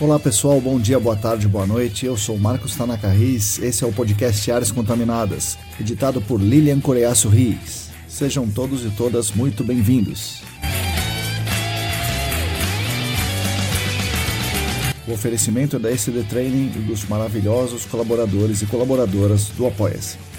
Olá pessoal, bom dia, boa tarde, boa noite. Eu sou Marcos Tanaka Riz. Esse é o podcast Áreas Contaminadas, editado por Lilian Coreaço Riz. Sejam todos e todas muito bem-vindos. O oferecimento é da SD Training e dos maravilhosos colaboradores e colaboradoras do Apoia-se.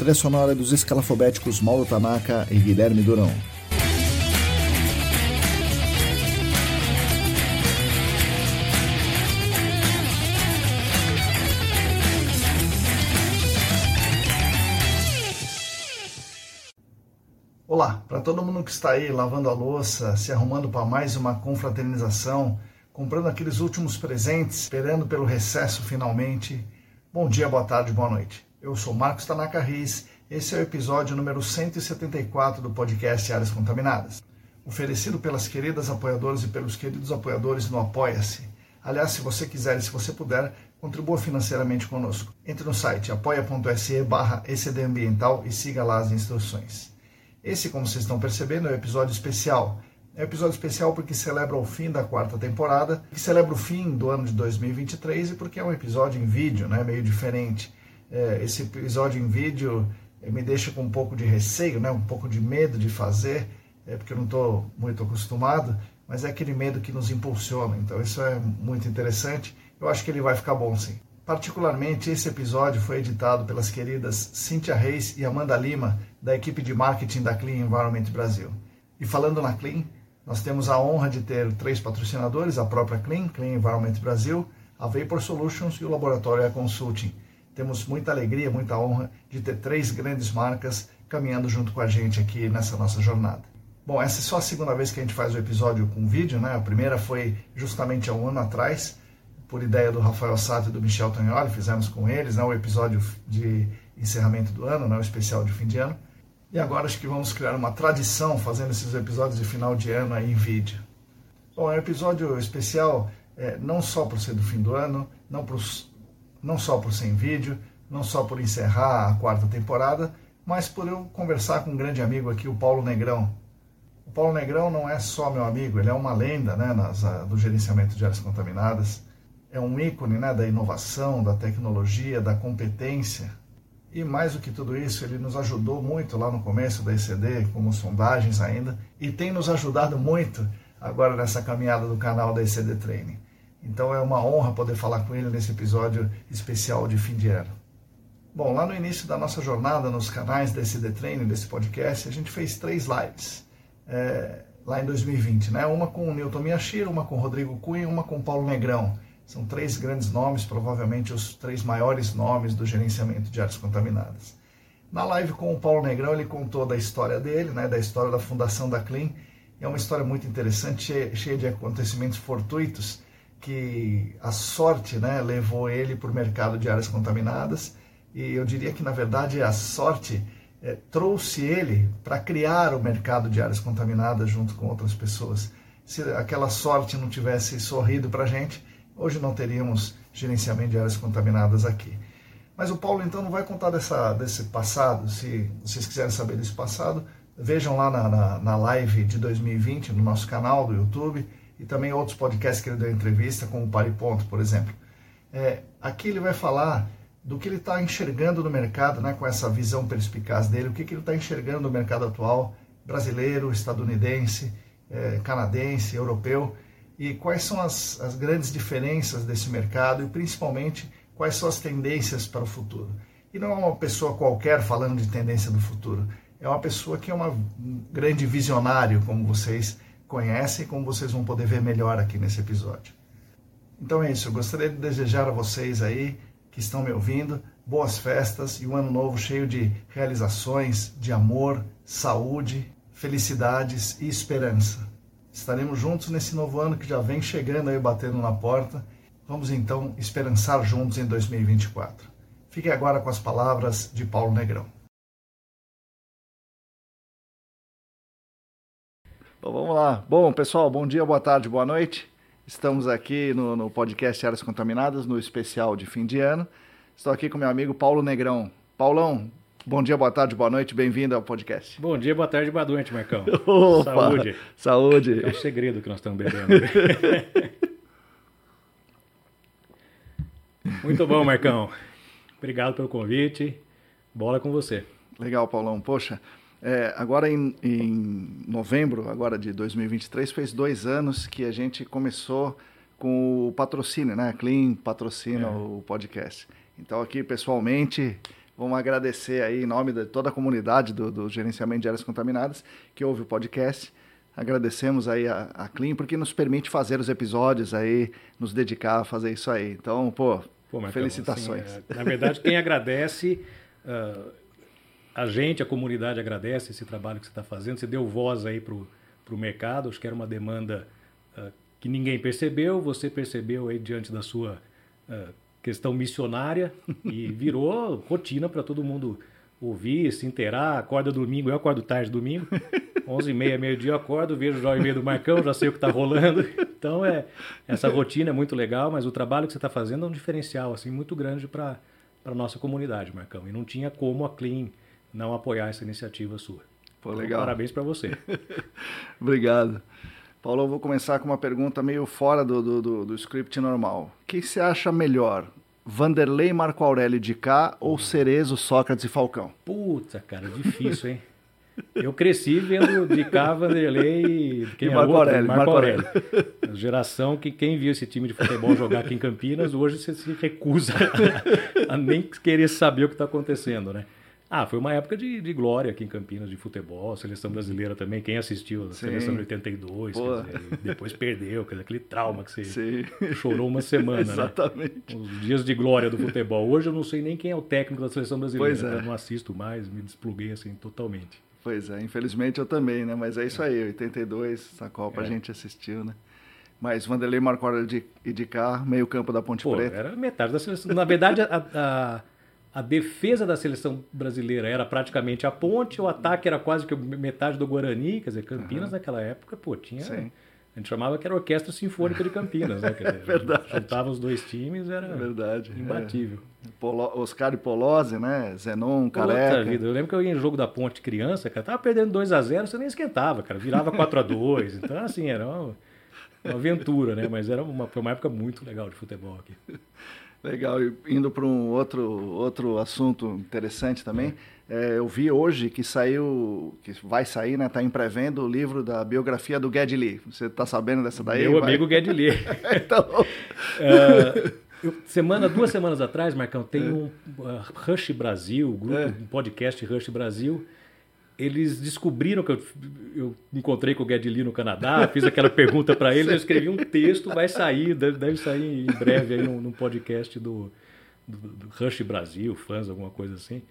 Trilha sonora dos escalafobéticos Mauro Tanaka e Guilherme Durão. Olá, para todo mundo que está aí lavando a louça, se arrumando para mais uma confraternização, comprando aqueles últimos presentes, esperando pelo recesso finalmente. Bom dia, boa tarde, boa noite. Eu sou Marcos Tanaka Riz, esse é o episódio número 174 do podcast Áreas Contaminadas, oferecido pelas queridas apoiadoras e pelos queridos apoiadores no Apoia-se. Aliás, se você quiser e se você puder, contribua financeiramente conosco. Entre no site apoia.se barra ecdambiental e siga lá as instruções. Esse, como vocês estão percebendo, é um episódio especial. É um episódio especial porque celebra o fim da quarta temporada, que celebra o fim do ano de 2023 e porque é um episódio em vídeo, né, meio diferente. É, esse episódio em vídeo é, me deixa com um pouco de receio, né, um pouco de medo de fazer, é, porque eu não estou muito acostumado, mas é aquele medo que nos impulsiona. Então isso é muito interessante. Eu acho que ele vai ficar bom sim. Particularmente, esse episódio foi editado pelas queridas Cíntia Reis e Amanda Lima, da equipe de marketing da Clean Environment Brasil. E falando na Clean, nós temos a honra de ter três patrocinadores, a própria Clean, Clean Environment Brasil, a Vapor Solutions e o Laboratório Consulting. Temos muita alegria, muita honra de ter três grandes marcas caminhando junto com a gente aqui nessa nossa jornada. Bom, essa é só a segunda vez que a gente faz o episódio com vídeo, né? A primeira foi justamente há um ano atrás, por ideia do Rafael Sato e do Michel Tognoli, fizemos com eles né, o episódio de encerramento do ano, né, o especial de fim de ano. E agora acho que vamos criar uma tradição fazendo esses episódios de final de ano aí em vídeo. Bom, é um episódio especial é, não só por ser do fim do ano, não, por, não só por ser em vídeo, não só por encerrar a quarta temporada, mas por eu conversar com um grande amigo aqui, o Paulo Negrão. O Paulo Negrão não é só meu amigo, ele é uma lenda né, nas, do gerenciamento de áreas contaminadas é um ícone né, da inovação, da tecnologia, da competência. E mais do que tudo isso, ele nos ajudou muito lá no começo da ECD, como sondagens ainda, e tem nos ajudado muito agora nessa caminhada do canal da ECD Training. Então é uma honra poder falar com ele nesse episódio especial de fim de ano. Bom, lá no início da nossa jornada nos canais da ECD Training, desse podcast, a gente fez três lives. É, lá em 2020, né? Uma com o Newton Miyashiro, uma com o Rodrigo Cunha e uma com o Paulo Negrão são três grandes nomes, provavelmente os três maiores nomes do gerenciamento de áreas contaminadas. Na live com o Paulo Negrão, ele contou da história dele, né, da história da fundação da Clean. É uma história muito interessante, cheia de acontecimentos fortuitos, que a sorte né, levou ele para o mercado de áreas contaminadas. E eu diria que, na verdade, a sorte é, trouxe ele para criar o mercado de áreas contaminadas junto com outras pessoas. Se aquela sorte não tivesse sorrido para a gente, Hoje não teríamos gerenciamento de áreas contaminadas aqui. Mas o Paulo então não vai contar dessa, desse passado. Se vocês quiserem saber desse passado, vejam lá na, na, na live de 2020 no nosso canal do YouTube e também outros podcasts que ele deu entrevista, como o Pariponto, por exemplo. É, aqui ele vai falar do que ele está enxergando no mercado, né, com essa visão perspicaz dele, o que, que ele está enxergando no mercado atual, brasileiro, estadunidense, é, canadense, europeu, e quais são as, as grandes diferenças desse mercado e principalmente quais são as tendências para o futuro. E não é uma pessoa qualquer falando de tendência do futuro, é uma pessoa que é uma, um grande visionário, como vocês conhecem, como vocês vão poder ver melhor aqui nesse episódio. Então é isso, eu gostaria de desejar a vocês aí que estão me ouvindo boas festas e um ano novo cheio de realizações, de amor, saúde, felicidades e esperança. Estaremos juntos nesse novo ano que já vem chegando aí, batendo na porta. Vamos então esperançar juntos em 2024. Fique agora com as palavras de Paulo Negrão. Bom, vamos lá. Bom, pessoal, bom dia, boa tarde, boa noite. Estamos aqui no, no podcast Áreas Contaminadas, no especial de fim de ano. Estou aqui com meu amigo Paulo Negrão. Paulão, Bom dia, boa tarde, boa noite, bem-vindo ao podcast. Bom dia, boa tarde, boa noite, Marcão. Opa, Saúde. Saúde. É um segredo que nós estamos bebendo. Muito bom, Marcão. Obrigado pelo convite. Bola com você. Legal, Paulão. Poxa, é, agora em, em, novembro, agora de 2023, fez dois anos que a gente começou com o patrocínio, né? A Clean patrocina é. o podcast. Então aqui, pessoalmente, vamos agradecer aí em nome de toda a comunidade do, do gerenciamento de áreas contaminadas que ouve o podcast. Agradecemos aí a, a Clean porque nos permite fazer os episódios aí, nos dedicar a fazer isso aí. Então, pô, pô Marcão, felicitações. Assim, na verdade, quem agradece... Uh, a gente, a comunidade agradece esse trabalho que você está fazendo. Você deu voz aí para o mercado. Acho que era uma demanda uh, que ninguém percebeu. Você percebeu aí diante da sua uh, questão missionária e virou rotina para todo mundo ouvir, se inteirar. Acorda domingo, eu acordo tarde domingo. 11 e meia, meio-dia eu acordo, vejo o meio do Marcão, já sei o que está rolando. Então, é, essa rotina é muito legal, mas o trabalho que você está fazendo é um diferencial assim muito grande para a nossa comunidade, Marcão. E não tinha como a Clean não apoiar essa iniciativa sua. Pô, então, legal. Parabéns para você. Obrigado. Paulo, eu vou começar com uma pergunta meio fora do, do, do, do script normal. O que você acha melhor? Vanderlei, Marco Aurélio de cá ou Cerezo, Sócrates e Falcão? Puta, cara, difícil, hein? Eu cresci vendo de cá Vanderlei quem e é Marco, Aurélio, Marco, Aurélio. A geração que quem viu esse time de futebol jogar aqui em Campinas, hoje você se recusa a nem querer saber o que está acontecendo, né? Ah, foi uma época de, de glória aqui em Campinas, de futebol, seleção brasileira também. Quem assistiu a seleção de 82, dizer, depois perdeu, quer dizer, aquele trauma que você Sim. chorou uma semana. Né? Exatamente. Né? Os dias de glória do futebol. Hoje eu não sei nem quem é o técnico da seleção brasileira. Pois é. Eu não assisto mais, me despluguei assim totalmente. Pois é, infelizmente eu também, né? Mas é isso aí, 82, essa Copa é. a gente assistiu, né? Mas Vanderlei Marco Aurélio de, de cá, meio campo da Ponte Pô, Preta. Era metade da seleção. Na verdade, a, a a defesa da seleção brasileira era praticamente a ponte, o ataque era quase que metade do Guarani, quer dizer, Campinas uhum. naquela época, pô, tinha. Sim. A gente chamava que era a Orquestra Sinfônica de Campinas, né? Dizer, Verdade. Juntava os dois times, era Verdade. imbatível. É. Polo, Oscar e Polozzi, né? Zenon, Careca. Puta vida. Eu lembro que eu ia em jogo da Ponte criança, cara, tava perdendo 2 a 0 você nem esquentava, cara. Virava 4 a 2 Então, assim, era uma, uma aventura, né? Mas era uma, foi uma época muito legal de futebol aqui. Legal, e indo para um outro, outro assunto interessante também, é, eu vi hoje que saiu, que vai sair, né? Está em pré-venda o livro da biografia do Geddy Lee. Você está sabendo dessa daí? Meu vai? amigo Geddy Lee. então... Uh, eu, semana, duas semanas atrás, Marcão, tem é. um uh, Rush Brasil, grupo, é. um podcast Rush Brasil, eles descobriram que eu, eu encontrei com o Geddy no Canadá, fiz aquela pergunta para eles, eu escrevi um texto, vai sair, deve, deve sair em breve aí num, num podcast do, do, do, Rush Brasil, fãs, alguma coisa assim.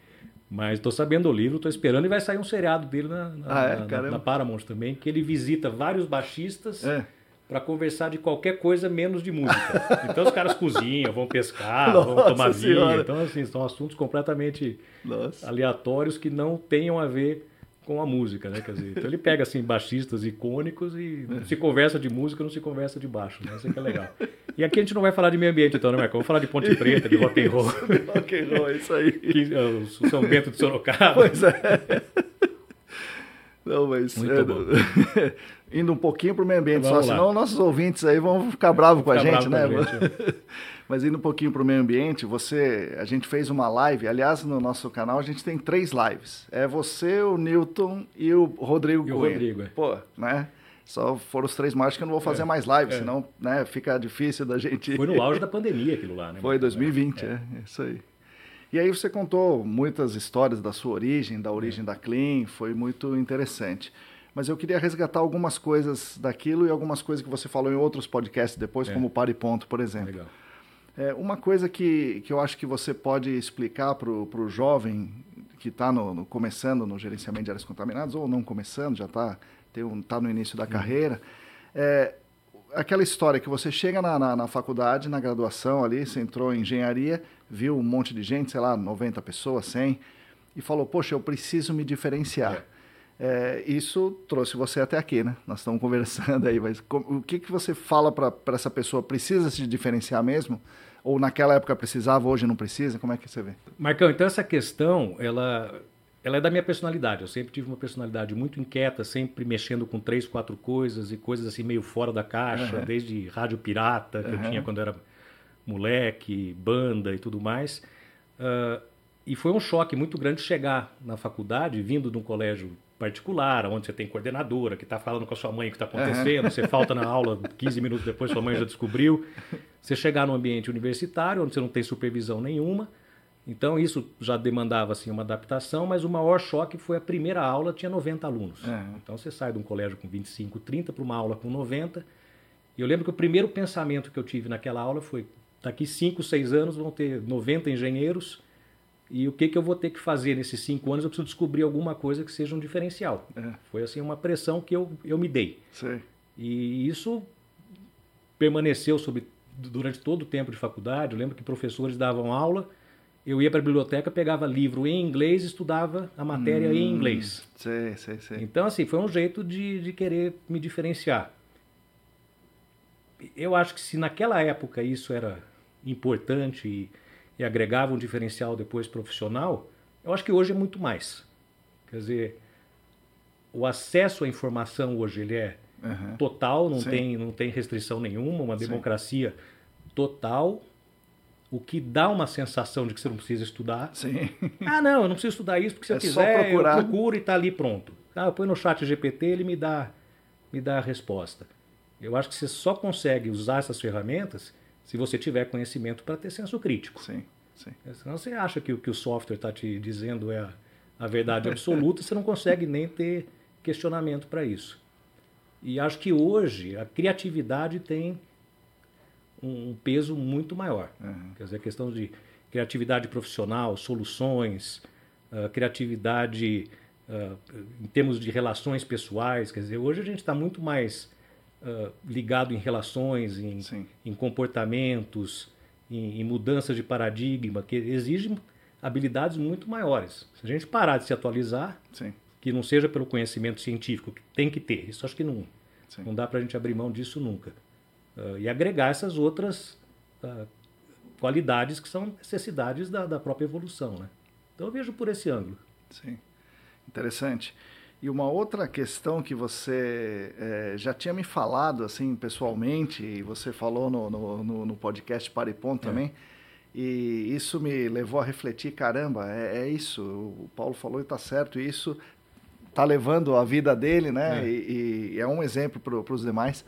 Mas estou sabendo do livro, estou esperando e vai sair um seriado dele na, na, ah, é? na, na Paramount também, que ele visita vários baixistas. É para conversar de qualquer coisa menos de música. Então os caras cozinham, vão pescar, Nossa vão tomar vinho. Então, assim, são assuntos completamente Nossa. aleatórios que não tenham a ver com a música, né? Quer dizer, então ele pega assim baixistas icônicos e se conversa de música, não se conversa de baixo, né? Isso é que é legal. E aqui a gente não vai falar de meio ambiente, então, né, Marcão? Vamos falar de Ponte Preta, de rock and roll. rock and roll, isso aí. Que, é, o São Bento de Sorocaba. Pois é. Não, mas é, indo um pouquinho para o meio ambiente, Vamos só lá. senão nossos ouvintes aí vão ficar bravos com a gente, né? Gente, Mas indo um pouquinho para o meio ambiente, você, a gente fez uma live, aliás, no nosso canal a gente tem três lives. É você, o Newton e o Rodrigo e o Rodrigo, é. Pô, né? Só foram os três mais que eu não vou fazer é, mais lives, é. senão né, fica difícil da gente. Foi no auge da pandemia aquilo lá, né? Foi 2020, é, é, isso aí. E aí você contou muitas histórias da sua origem, da origem é. da Clean, foi muito interessante. Mas eu queria resgatar algumas coisas daquilo e algumas coisas que você falou em outros podcasts depois, é. como Pare Ponto, por exemplo. Legal. É, uma coisa que, que eu acho que você pode explicar para o jovem que está no, no, começando no gerenciamento de áreas contaminadas, ou não começando, já está um, tá no início da uhum. carreira, é aquela história que você chega na, na, na, faculdade, na graduação ali, você entrou em engenharia, viu um monte de gente, sei lá, 90 pessoas, 100, e falou, poxa, eu preciso me diferenciar. É. É, isso trouxe você até aqui, né? Nós estamos conversando aí, mas o que, que você fala para essa pessoa? Precisa se diferenciar mesmo? Ou naquela época precisava, hoje não precisa? Como é que você vê? Marcão, então essa questão, ela, ela é da minha personalidade. Eu sempre tive uma personalidade muito inquieta, sempre mexendo com três, quatro coisas e coisas assim meio fora da caixa, uhum. desde rádio pirata que uhum. eu tinha quando era moleque, banda e tudo mais. Uh, e foi um choque muito grande chegar na faculdade, vindo de um colégio particular, onde você tem coordenadora que está falando com a sua mãe o que está acontecendo, uhum. você falta na aula 15 minutos depois, sua mãe já descobriu. Você chegar num ambiente universitário, onde você não tem supervisão nenhuma. Então isso já demandava assim uma adaptação, mas o maior choque foi a primeira aula, tinha 90 alunos. Uhum. Então você sai de um colégio com 25, 30 para uma aula com 90. E eu lembro que o primeiro pensamento que eu tive naquela aula foi: daqui 5, 6 anos vão ter 90 engenheiros e o que, que eu vou ter que fazer nesses cinco anos? Eu preciso descobrir alguma coisa que seja um diferencial. É. Foi assim uma pressão que eu, eu me dei. Sim. E isso permaneceu sobre, durante todo o tempo de faculdade. Eu lembro que professores davam aula, eu ia para a biblioteca, pegava livro em inglês, estudava a matéria hum, em inglês. Sim, sim, sim. Então, assim, foi um jeito de, de querer me diferenciar. Eu acho que se naquela época isso era importante e e agregava um diferencial depois profissional, eu acho que hoje é muito mais. Quer dizer, o acesso à informação hoje ele é uhum. total, não tem, não tem restrição nenhuma, uma democracia Sim. total, o que dá uma sensação de que você não precisa estudar. Sim. Ah, não, eu não preciso estudar isso porque se é eu quiser, eu procuro e está ali pronto. Ah, eu ponho no chat GPT, ele me dá, me dá a resposta. Eu acho que você só consegue usar essas ferramentas se você tiver conhecimento para ter senso crítico. Sim, sim. É, senão você acha que o que o software está te dizendo é a, a verdade absoluta, você não consegue nem ter questionamento para isso. E acho que hoje a criatividade tem um peso muito maior. Uhum. Quer dizer, a questão de criatividade profissional, soluções, uh, criatividade uh, em termos de relações pessoais. Quer dizer, hoje a gente está muito mais uh, ligado em relações, em, em comportamentos, em, em, mudanças de paradigma, que exigem habilidades muito maiores. Se a gente parar de se atualizar, Sim. que não seja pelo conhecimento científico, que tem que ter, isso acho que não, não dá para a gente abrir mão disso nunca. Uh, e agregar essas outras uh, qualidades que são necessidades da, da própria evolução. Né? Então eu vejo por esse ângulo. Sim, interessante. E uma outra questão que você é, já tinha me falado assim pessoalmente, e você falou no, no, no, podcast Paripom é. também, e isso me levou a refletir, caramba, é, é isso, o Paulo falou e está certo, e isso está levando a vida dele, né? É. E, e, é um exemplo para os demais.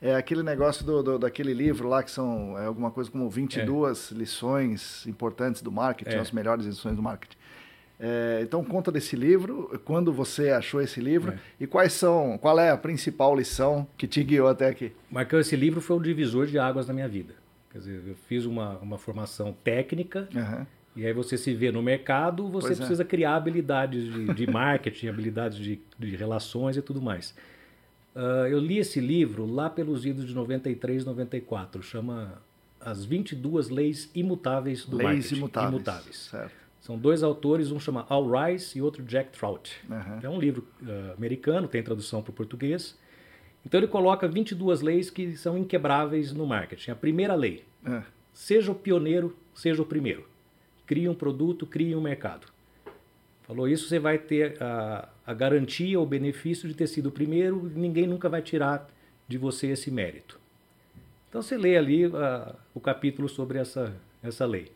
É aquele negócio do, do, daquele livro lá que são é, alguma coisa como 22 é. lições importantes do marketing, as melhores lições do marketing. É, então conta desse livro, quando você achou esse livro é. e quais são, qual é a principal lição que te guiou até aqui? Marcão, esse livro foi um divisor de águas na minha vida. Quer dizer, eu fiz uma, uma formação técnica uhum. e aí você se vê no mercado, você pois é. precisa é. criar habilidades de, de marketing, habilidades de, de, relações e tudo mais. Uh, eu li esse livro lá pelos idos de 93, 94, chama As 22 Leis Imutáveis do leis Marketing. Imutáveis. imutáveis. Certo. São dois autores, um chama Al Rice e outro Jack Trout. Uhum. É um livro uh, americano, tem tradução para o português. Então ele coloca 22 leis que são inquebráveis no marketing. A primeira lei, uhum. seja o pioneiro, seja o primeiro. Crie um produto, crie um mercado. Falou isso, você vai ter a, a garantia, o benefício de ter sido o primeiro, ninguém nunca vai tirar de você esse mérito. Então você lê ali uh, o capítulo sobre essa, essa lei.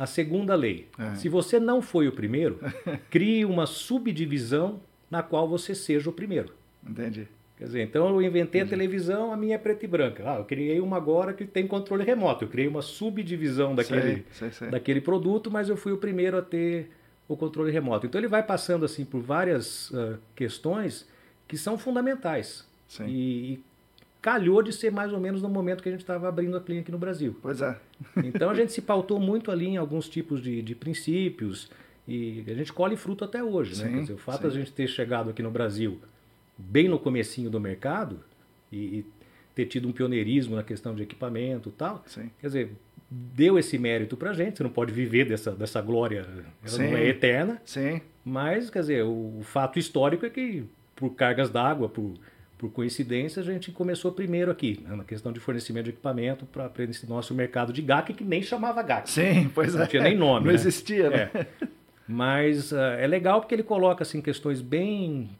A segunda lei. É. Se você não foi o primeiro, crie uma subdivisão na qual você seja o primeiro. Entendi. Quer dizer, então eu inventei Entendi. a televisão, a minha é preta e branca. Ah, eu criei uma agora que tem controle remoto. Eu criei uma subdivisão daquele, sei, sei, sei. daquele produto, mas eu fui o primeiro a ter o controle remoto. Então ele vai passando assim por várias uh, questões que são fundamentais. Sim. E, e calhou de ser mais ou menos no momento que a gente estava abrindo a clínica no Brasil. Pois é. então a gente se pautou muito ali em alguns tipos de, de princípios e a gente colhe fruto até hoje, né? sim, né? Dizer, o fato sim. de a gente ter chegado aqui no Brasil bem no comecinho do mercado e, e ter tido um pioneirismo na questão de equipamento e tal, sim. quer dizer, deu esse mérito para a gente. Você não pode viver dessa, dessa glória, ela não é eterna. Sim. Mas, quer dizer, o, o fato histórico é que por cargas d'água, por por coincidência, a gente começou primeiro aqui, né, na questão de fornecimento de equipamento para esse nosso mercado de GAC, que nem chamava GAC. Sim, pois não é. Não tinha nem nome. Não né? existia, né? É. Mas uh, é legal porque ele coloca assim, questões bem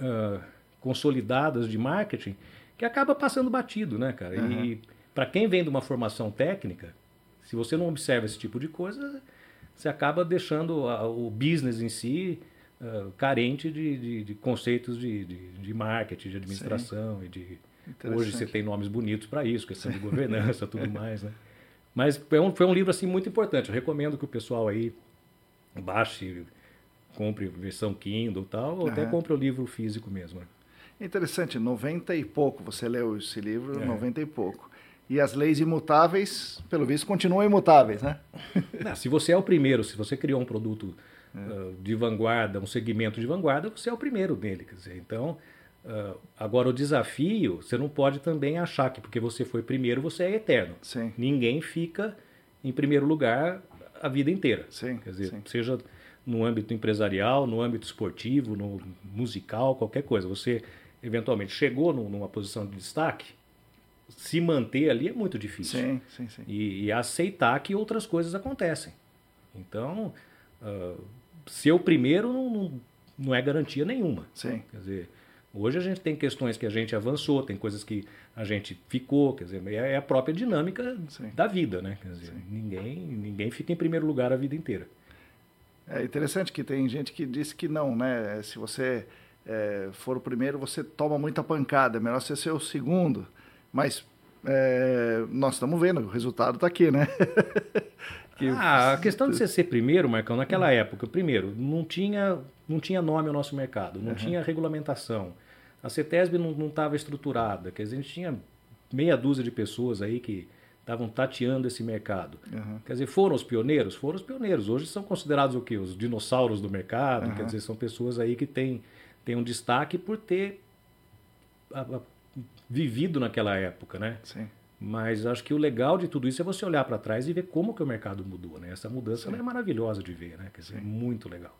uh, consolidadas de marketing que acaba passando batido, né, cara? Uhum. E para quem vem de uma formação técnica, se você não observa esse tipo de coisa, você acaba deixando a, o business em si uh, carente de, de, de conceitos de, de, marketing, de administração Sim. e de hoje você tem nomes bonitos para isso, questão de governança, tudo mais, né? Mas foi um, foi um livro assim muito importante. Eu recomendo que o pessoal aí baixe, compre versão Kindle tal, ou uhum. até compre o livro físico mesmo. Né? Interessante, 90 e pouco. Você leu esse livro, é. 90 e pouco. E as leis imutáveis, pelo visto, continuam imutáveis, né? Não, se você é o primeiro, se você criou um produto é. Uh, de vanguarda, um segmento de vanguarda, você é o primeiro dele. Quer dizer, então, uh, agora o desafio, você não pode também achar que porque você foi primeiro, você é eterno. Sim. Ninguém fica em primeiro lugar a vida inteira. Sim, Quer dizer, sim. seja no âmbito empresarial, no âmbito esportivo, no musical, qualquer coisa. Você eventualmente chegou numa posição de destaque, se manter ali é muito difícil. Sim, sim, sim. E, e aceitar que outras coisas acontecem. Então, uh, ser o primeiro não, não, é garantia nenhuma. Sim. Quer dizer, hoje a gente tem questões que a gente avançou, tem coisas que a gente ficou, quer dizer, é a própria dinâmica sim. da vida, né? Quer dizer, ninguém, ninguém fica em primeiro lugar a vida inteira. É interessante que tem gente que diz que não, né? Se você é, for o primeiro, você toma muita pancada, é melhor você ser o segundo. Mas é, nós estamos vendo, o resultado está aqui, né? que... ah, a questão de você ser primeiro, Marcão, naquela época, primeiro, não tinha, não tinha nome o nosso mercado, não uhum. tinha regulamentação. A CETESB não estava estruturada, quer dizer, a gente tinha meia dúzia de pessoas aí que estavam tateando esse mercado. Uhum. Quer dizer, foram os pioneiros? Foram os pioneiros. Hoje são considerados o quê? Os dinossauros do mercado, uhum. quer dizer, são pessoas aí que têm, têm um destaque por ter a, a, vivido naquela época, né? Sim. Mas acho que o legal de tudo isso é você olhar para trás e ver como que o mercado mudou, né? Essa mudança é maravilhosa de ver, né? Quer dizer, Sim. muito legal.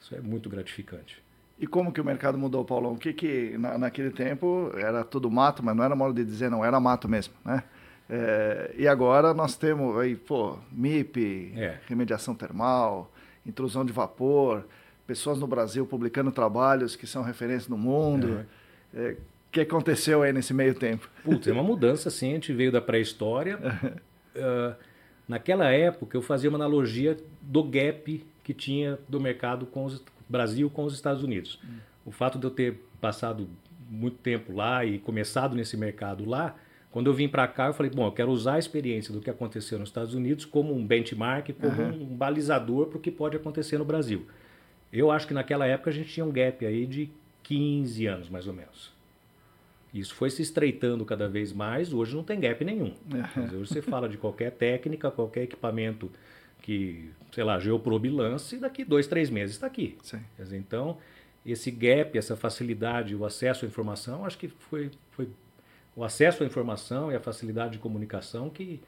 Isso é muito gratificante. E como que o mercado mudou, Paulão? O que que na, naquele tempo era tudo mato, mas não era modo de dizer não, era mato mesmo, né? É, e agora nós temos aí, pô, MIP, é. remediação termal, intrusão de vapor, pessoas no Brasil publicando trabalhos que são referência no mundo. É. que aconteceu aí nesse meio tempo? Putz, é uma mudança, sim. A gente veio da pré-história. uh, naquela época, eu fazia uma analogia do gap que tinha do mercado com o Brasil com os Estados Unidos. Hum. O fato de eu ter passado muito tempo lá e começado nesse mercado lá, quando eu vim para cá, eu falei, bom, eu quero usar a experiência do que aconteceu nos Estados Unidos como um benchmark, como uhum. um balizador para o que pode acontecer no Brasil. Eu acho que naquela época a gente tinha um gap aí de 15 anos, mais ou menos. Isso foi se estreitando cada vez mais, hoje não tem gap nenhum. Uhum. Hoje você fala de qualquer técnica, qualquer equipamento que, sei lá, geoprobilance, daqui dois, três meses está aqui. Dizer, então, esse gap, essa facilidade, o acesso à informação, acho que foi, foi o acesso à informação e a facilidade de comunicação que,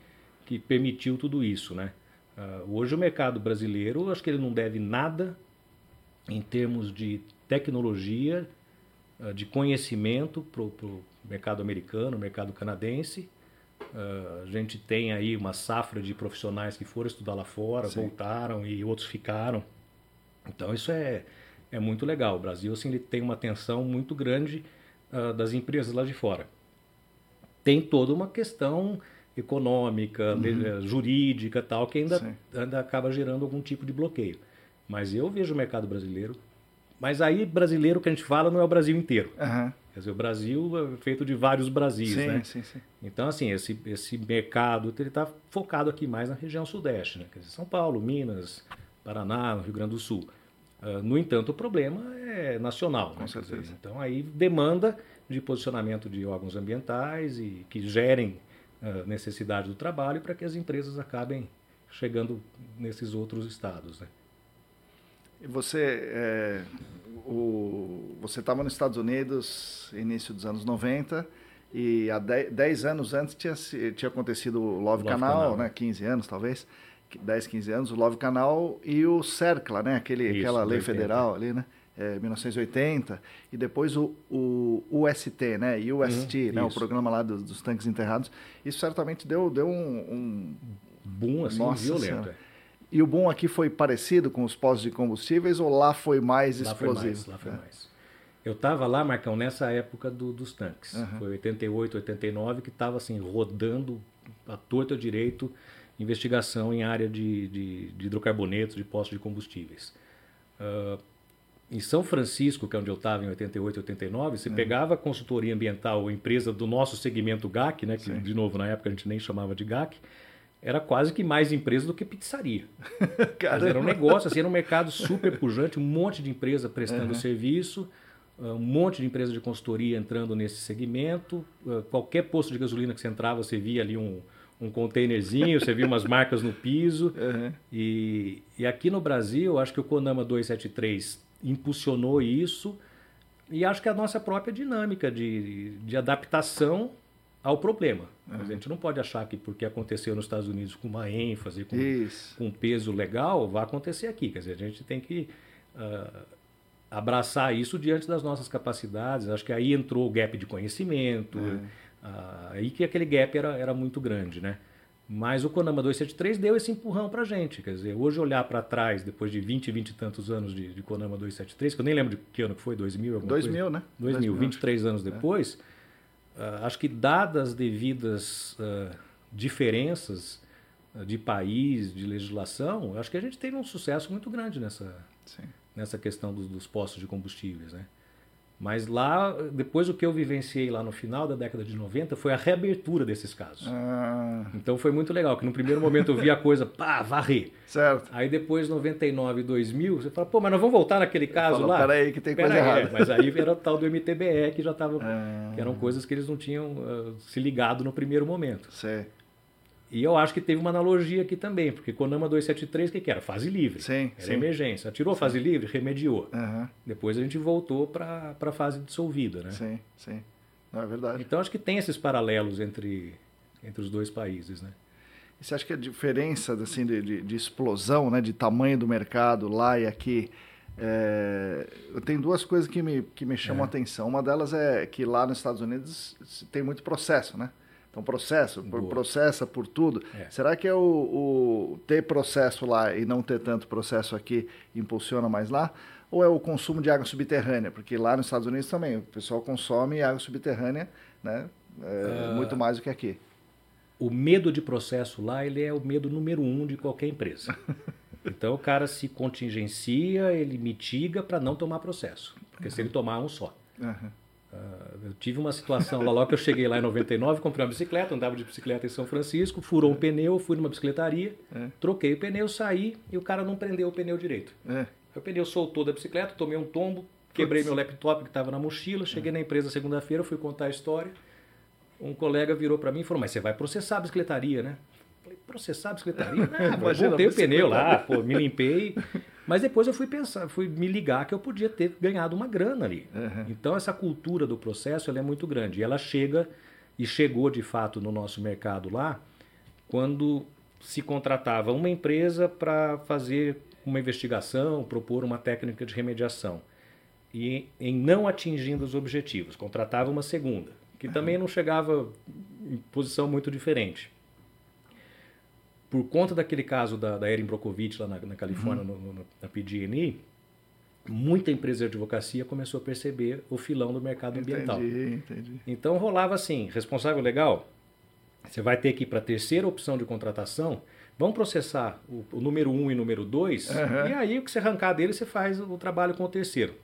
que permitiu tudo isso, né? Uh, hoje o mercado brasileiro, acho que ele não deve nada em termos de tecnologia, de conhecimento para o mercado americano, mercado canadense. Uh, a gente tem aí uma safra de profissionais que foram estudar lá fora, Sim. voltaram e outros ficaram. Então isso é, é muito legal. O Brasil assim, ele tem uma atenção muito grande das empresas lá de fora tem toda uma questão econômica, uhum. jurídica tal, que ainda, ainda acaba gerando algum tipo de bloqueio. Mas eu vejo o mercado brasileiro. Mas aí, brasileiro que a gente fala não é o Brasil inteiro. Uhum. Quer dizer, o Brasil é feito de vários Brasis, sim, né? Sim, sim. Então, assim, esse, esse mercado ele está focado aqui mais na região sudeste, né? Quer dizer, São Paulo, Minas, Paraná, Rio Grande do Sul. Uh, no entanto, o problema é nacional. Com né? certeza. Dizer, então, aí demanda de posicionamento de órgãos ambientais e que gerem uh, necessidade do trabalho para que as empresas acabem chegando nesses outros estados. Né? Você é, o, você estava nos Estados Unidos início dos anos 90 e há 10 anos antes tinha, tinha acontecido o Love, Love Canal, Canal, né? 15 anos talvez. 10, 15 anos, o Love Canal e o CERCLA, né? Aquele, Isso, aquela lei federal ali, né? é, 1980, e depois o, o UST, né? UST, uhum, né? o programa lá dos, dos, tanques enterrados. Isso certamente deu, deu um, um boom assim, Nossa violento. Senhora. E o boom aqui foi parecido com os postos de combustíveis ou lá foi mais lá explosivo? Foi mais, lá foi é. mais. Eu estava lá, Marcão, nessa época do, dos tanques. Uhum. Foi 88, 89, que estava assim, rodando a torta direito investigação em área de, de, de hidrocarbonetos, de postos de combustíveis. Uh, em São Francisco, que é onde eu estava em 88, 89, você pegava a consultoria ambiental, empresa do nosso segmento GAC, né, que Sim. de novo na época a gente nem chamava de GAC, era quase que mais empresa do que pizzaria. era um negócio, assim, era um mercado super pujante, um monte de empresa prestando uhum. serviço, ah, um monte de empresa de consultoria entrando nesse segmento. Ah, qualquer posto de gasolina que você entrava, você via ali um, um containerzinho, você via umas marcas no piso. Uhum. E, e aqui no Brasil, acho que o Conama 273 impulsionou isso e acho que a nossa própria dinâmica de, de adaptação ao problema. Uhum. A gente não pode achar que porque aconteceu nos Estados Unidos com uma ênfase, com, com um peso legal, vai acontecer aqui. Quer dizer, a gente tem que uh, abraçar isso diante das nossas capacidades. Acho que aí entrou o gap de conhecimento, uhum. uh, aí que aquele gap era, era muito grande, né? Mas o Conama 273 deu esse empurrão para a gente. Quer dizer, hoje olhar para trás, depois de 20, 20 e tantos anos de, de Conama 273, que eu nem lembro de que ano que foi, 2000? 2000, coisa? né? 2000, 2000 23 acho. anos depois, é. Uh, acho que dadas as devidas uh, diferenças uh, de país, de legislação, acho que a gente teve um sucesso muito grande nessa, nessa questão dos, dos postos de combustíveis, né? Mas lá, depois o que eu vivenciei lá no final da década de 90 foi a reabertura desses casos. Ah. Então foi muito legal, que no primeiro momento eu vi a coisa, pá, varrer. Certo. Aí depois, 99 e 2000, você fala, pô, mas nós vamos voltar naquele caso falo, lá? Peraí, que tem Pera coisa aí, errada. É, mas aí era o tal do MTBE que já estava, ah. que eram coisas que eles não tinham uh, se ligado no primeiro momento. Certo. E eu acho que teve uma analogia aqui também, porque Conama 273, o que, que era? Fase livre. Sim, era sim. emergência. Tirou fase livre, remediou. Uhum. Depois a gente voltou para a fase dissolvida, né? Sim, sim. Não, é verdade. Então acho que tem esses paralelos entre, entre os dois países, né? E você acha que a diferença assim, de, de, de explosão, né, de tamanho do mercado lá e aqui... É, eu tenho duas coisas que me, que me chamam é. a atenção. Uma delas é que lá nos Estados Unidos tem muito processo, né? Então, processo, por, processa por tudo. É. Será que é o, o, ter processo lá e não ter tanto processo aqui impulsiona mais lá? Ou é o consumo de água subterrânea? Porque lá nos Estados Unidos também o pessoal consome água subterrânea né, é, uh, muito mais do que aqui. O medo de processo lá ele é o medo número um de qualquer empresa. Então o cara se contingencia, ele mitiga para não tomar processo. Porque uhum. se ele tomar um só. Uhum. Uh, eu tive uma situação lá, logo que eu cheguei lá em 99, comprei uma bicicleta, andava de bicicleta em São Francisco, furou um pneu, fui numa bicicletaria, é. troquei o pneu, saí e o cara não prendeu o pneu direito. É. O pneu soltou da bicicleta, tomei um tombo, quebrei Putz. meu laptop que estava na mochila, cheguei é. na empresa segunda-feira, fui contar a história. Um colega virou para mim e falou: Mas você vai processar a bicicletaria, né? Processar a bicicletaria? Não, voltei o pneu lá, pô, me limpei. Mas depois eu fui pensar, fui me ligar que eu podia ter ganhado uma grana ali. Uhum. Então essa cultura do processo ela é muito grande. E ela chega e chegou de fato no nosso mercado lá quando se contratava uma empresa para fazer uma investigação, propor uma técnica de remediação. E em não atingindo os objetivos, contratava uma segunda, que também não chegava em posição muito diferente por conta daquele caso da, da Erin Brockovich lá na, na Califórnia, uhum. no, no, na PG&E, muita empresa de advocacia começou a perceber o filão do mercado entendi, ambiental. Entendi. Então rolava assim, responsável legal, você vai ter que ir para a terceira opção de contratação, vamos processar o, o número um e o número dois, uhum. e aí o que você arrancar dele, você faz o trabalho com o terceiro.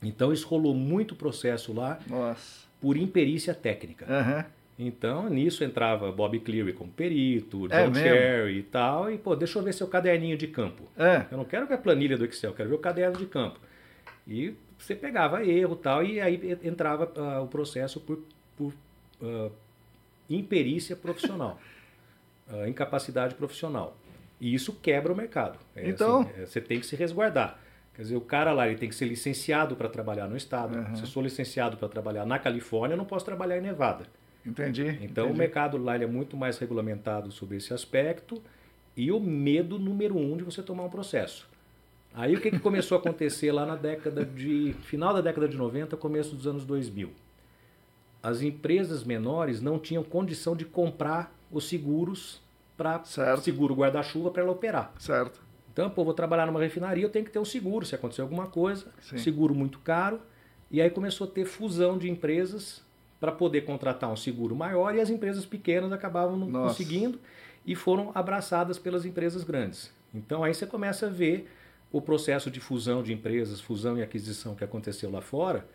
Então isso rolou muito processo lá Nossa. por imperícia técnica. Uhum. Então, nisso entrava Bob Cleary como perito, é John é Cherry e tal. E, pô, deixa eu ver seu caderninho de campo. É. Eu não quero ver a planilha do Excel, eu quero ver o caderno de campo. E você pegava erro e tal, e aí entrava uh, o processo por, por uh, imperícia profissional, uh, incapacidade profissional. E isso quebra o mercado. É, então. Assim, é, você tem que se resguardar. Quer dizer, o cara lá ele tem que ser licenciado para trabalhar no estado. Uhum. Se eu sou licenciado para trabalhar na Califórnia, eu não posso trabalhar em Nevada. Entendi. Então entendi. o mercado lá é muito mais regulamentado sobre esse aspecto e o medo número um de você tomar um processo. Aí o que, que começou a acontecer lá na década de. final da década de 90, começo dos anos 2000? As empresas menores não tinham condição de comprar os seguros para seguro guarda-chuva para ela operar. Certo. Então, pô, vou trabalhar numa refinaria, eu tenho que ter um seguro se acontecer alguma coisa. Sim. Seguro muito caro. E aí começou a ter fusão de empresas para poder contratar um seguro maior e as empresas pequenas acabavam não Nossa. conseguindo e foram abraçadas pelas empresas grandes. Então aí você começa a ver o processo de fusão de empresas, fusão e aquisição que aconteceu lá fora.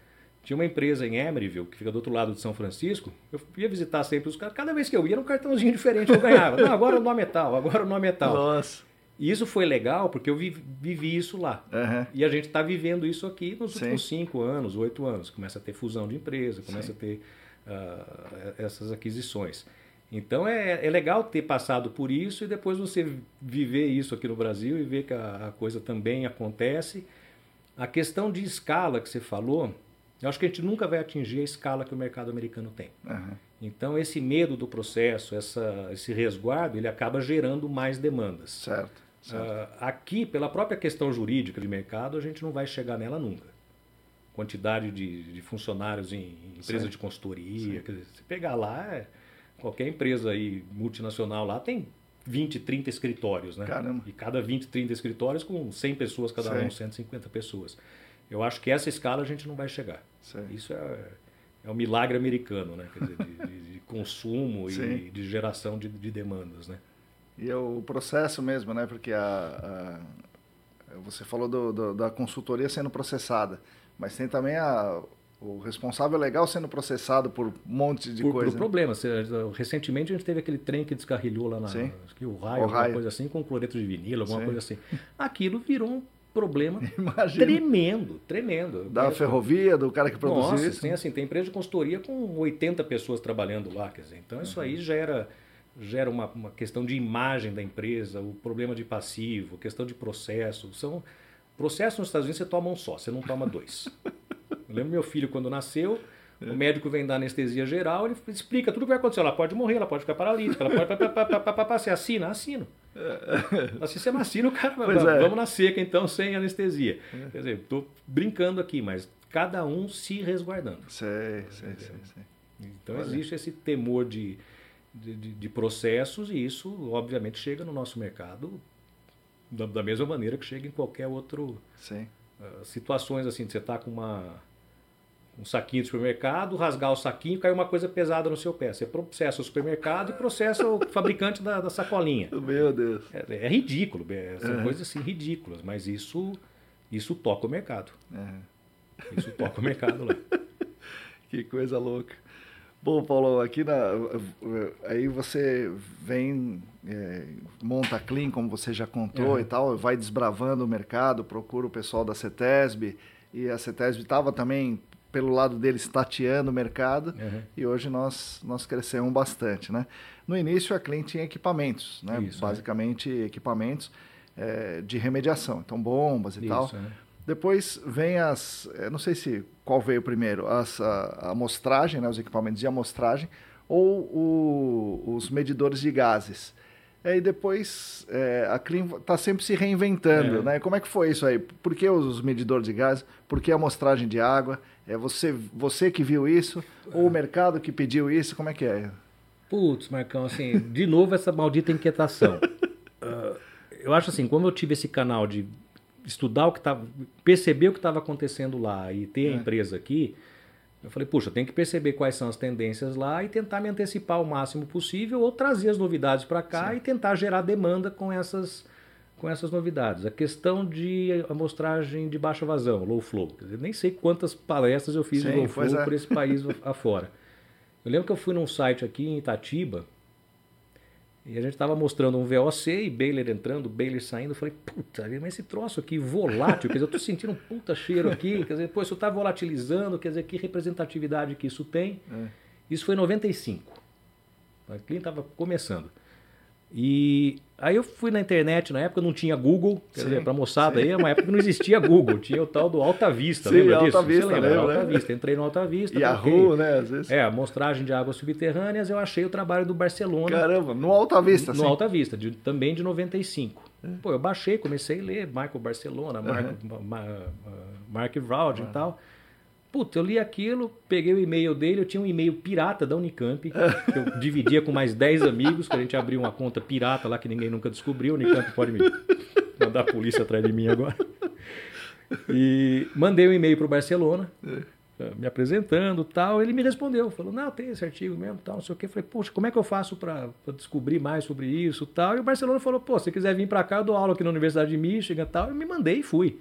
Tinha uma empresa em Emeryville, que fica do outro lado de São Francisco. Eu ia visitar sempre os caras. Cada vez que eu ia, era um cartãozinho diferente que eu ganhava. Não, agora o nome é tal, agora o nome é tal. Nossa. E isso foi legal porque eu vivi, vivi isso lá. Uhum. E a gente está vivendo isso aqui nos Sim. últimos cinco anos, oito anos. Começa a ter fusão de empresa, começa Sim. a ter uh, essas aquisições. Então é, é legal ter passado por isso e depois você viver isso aqui no Brasil e ver que a, a coisa também acontece. A questão de escala que você falou, eu acho que a gente nunca vai atingir a escala que o mercado americano tem. Uhum. Então esse medo do processo, essa, esse resguardo, ele acaba gerando mais demandas. Certo. Certo. Uh, aqui, pela própria questão jurídica de mercado, a gente não vai chegar nela nunca. Quantidade de, de funcionários em, em empresa de consultoria, quer dizer, se pegar lá, é, Qualquer empresa aí multinacional lá tem 20, 30 escritórios, né? Caramba. E cada 20, 30 escritórios com 100 pessoas cada Sei. um, 150 pessoas. Eu acho que essa escala a gente não vai chegar. Isso é, é um milagre americano, né? Quer dizer, de, de, de consumo e de geração de, de, demandas, né? E é o processo mesmo, né? Porque a, a você falou do, do, da consultoria sendo processada, mas tem também a o responsável legal sendo processado por um monte de por, coisa. Por problemas. Recentemente a gente teve aquele trem que descarrilhou lá na Sim. que o raio, o alguma raio. coisa assim, com cloreto de vinilo, alguma Sim. coisa assim. Aquilo virou um problema Imagina. tremendo, tremendo. Da ferrovia, do cara que produziu Nossa, isso. Tem, assim, tem empresa de consultoria com 80 pessoas trabalhando lá, quer dizer, então isso uhum. aí gera gera uma, uma questão de imagem da empresa, o problema de passivo, questão de processo, são processos nos Estados Unidos você toma um só, você não toma dois. Eu lembro meu filho quando nasceu, é. o médico vem dar anestesia geral, ele explica tudo o que vai acontecer. Ela pode morrer, ela pode ficar paralítica, ela pode. Você assina? Assino. Assim você assina o cara. Pois é. Vamos na seca então, sem anestesia. É. Quer dizer, estou brincando aqui, mas cada um se resguardando. Sei, sei, sei. sei. Então Olha. existe esse temor de, de, de, processos e isso, obviamente, chega no nosso mercado da, da mesma maneira que chega em qualquer outro. Sim. Uh, situações assim, de você tá com uma um saquinho de supermercado, rasgar o saquinho, cai uma coisa pesada no seu pé. Você processa o supermercado e processa o fabricante da, da sacolinha. Meu Deus. É, é ridículo, é, são coisas assim ridículas, mas isso, isso toca o mercado. Isso toca o mercado lá. que coisa louca. Bom, Paulo, aqui na, aí você vem, é, monta a Clean, como você já contou uhum. e tal, vai desbravando o mercado, procura o pessoal da CETESB, e a CETESB estava também pelo lado deles tateando o mercado uhum. e hoje nós, nós crescemos bastante. Né? No início a Clean tinha equipamentos, né? Isso, basicamente é. equipamentos é, de remediação, então bombas e Isso, tal. É. Depois vem as, não sei se qual veio primeiro, as, a, a amostragem, né, os equipamentos de amostragem ou o, os medidores de gases. E depois é, a Clean está sempre se reinventando, é. né? Como é que foi isso aí? Por que os medidores de gás? Por que a amostragem de água? É você, você que viu isso? Ou o mercado que pediu isso? Como é que é? Putz, Marcão, assim, de novo essa maldita inquietação. Uh, eu acho assim, como eu tive esse canal de estudar o que estava, perceber o que estava acontecendo lá e ter é. a empresa aqui, eu falei, puxa, tem que perceber quais são as tendências lá e tentar me antecipar o máximo possível ou trazer as novidades para cá Sim. e tentar gerar demanda com essas, com essas novidades. A questão de amostragem de baixa vazão, low flow. Nem sei quantas palestras eu fiz Sim, de low flow é. por esse país afora. Eu lembro que eu fui num site aqui em Itatiba, e a gente estava mostrando um VOC e Baylor entrando, Baylor saindo. Eu falei, puta, mas esse troço aqui volátil, quer dizer, eu estou sentindo um puta cheiro aqui. Quer dizer, pô, isso está volatilizando, quer dizer, que representatividade que isso tem. É. Isso foi em 95. A cliente estava começando. E aí eu fui na internet, na época não tinha Google, quer sim, dizer, para moçada sim. aí, é uma época que não existia Google, tinha o tal do Alta Vista, sim, lembra Alta disso? Vista, Você lembra? Lembra, Alta Vista, entrei no Alta Vista. Yahoo, né, às vezes. É, amostragem de águas subterrâneas, eu achei o trabalho do Barcelona. Caramba, no Alta Vista, No, no Alta Vista, de, também de 95. Pô, eu baixei, comecei a ler Michael Barcelona, Mark, uhum. Mark Vraud uhum. e tal. Puta, eu li aquilo, peguei o e-mail dele, eu tinha um e-mail pirata da Unicamp, que eu dividia com mais 10 amigos, que a gente abriu uma conta pirata lá que ninguém nunca descobriu. Unicamp pode me mandar a polícia atrás de mim agora. E mandei um e-mail para o Barcelona, é. me apresentando tal. Ele me respondeu, falou: Não, tem esse artigo mesmo, tal, não sei o quê. Falei: Poxa, como é que eu faço para descobrir mais sobre isso tal? E o Barcelona falou: Pô, se quiser vir para cá, eu dou aula aqui na Universidade de Michigan tal. Eu me mandei e fui.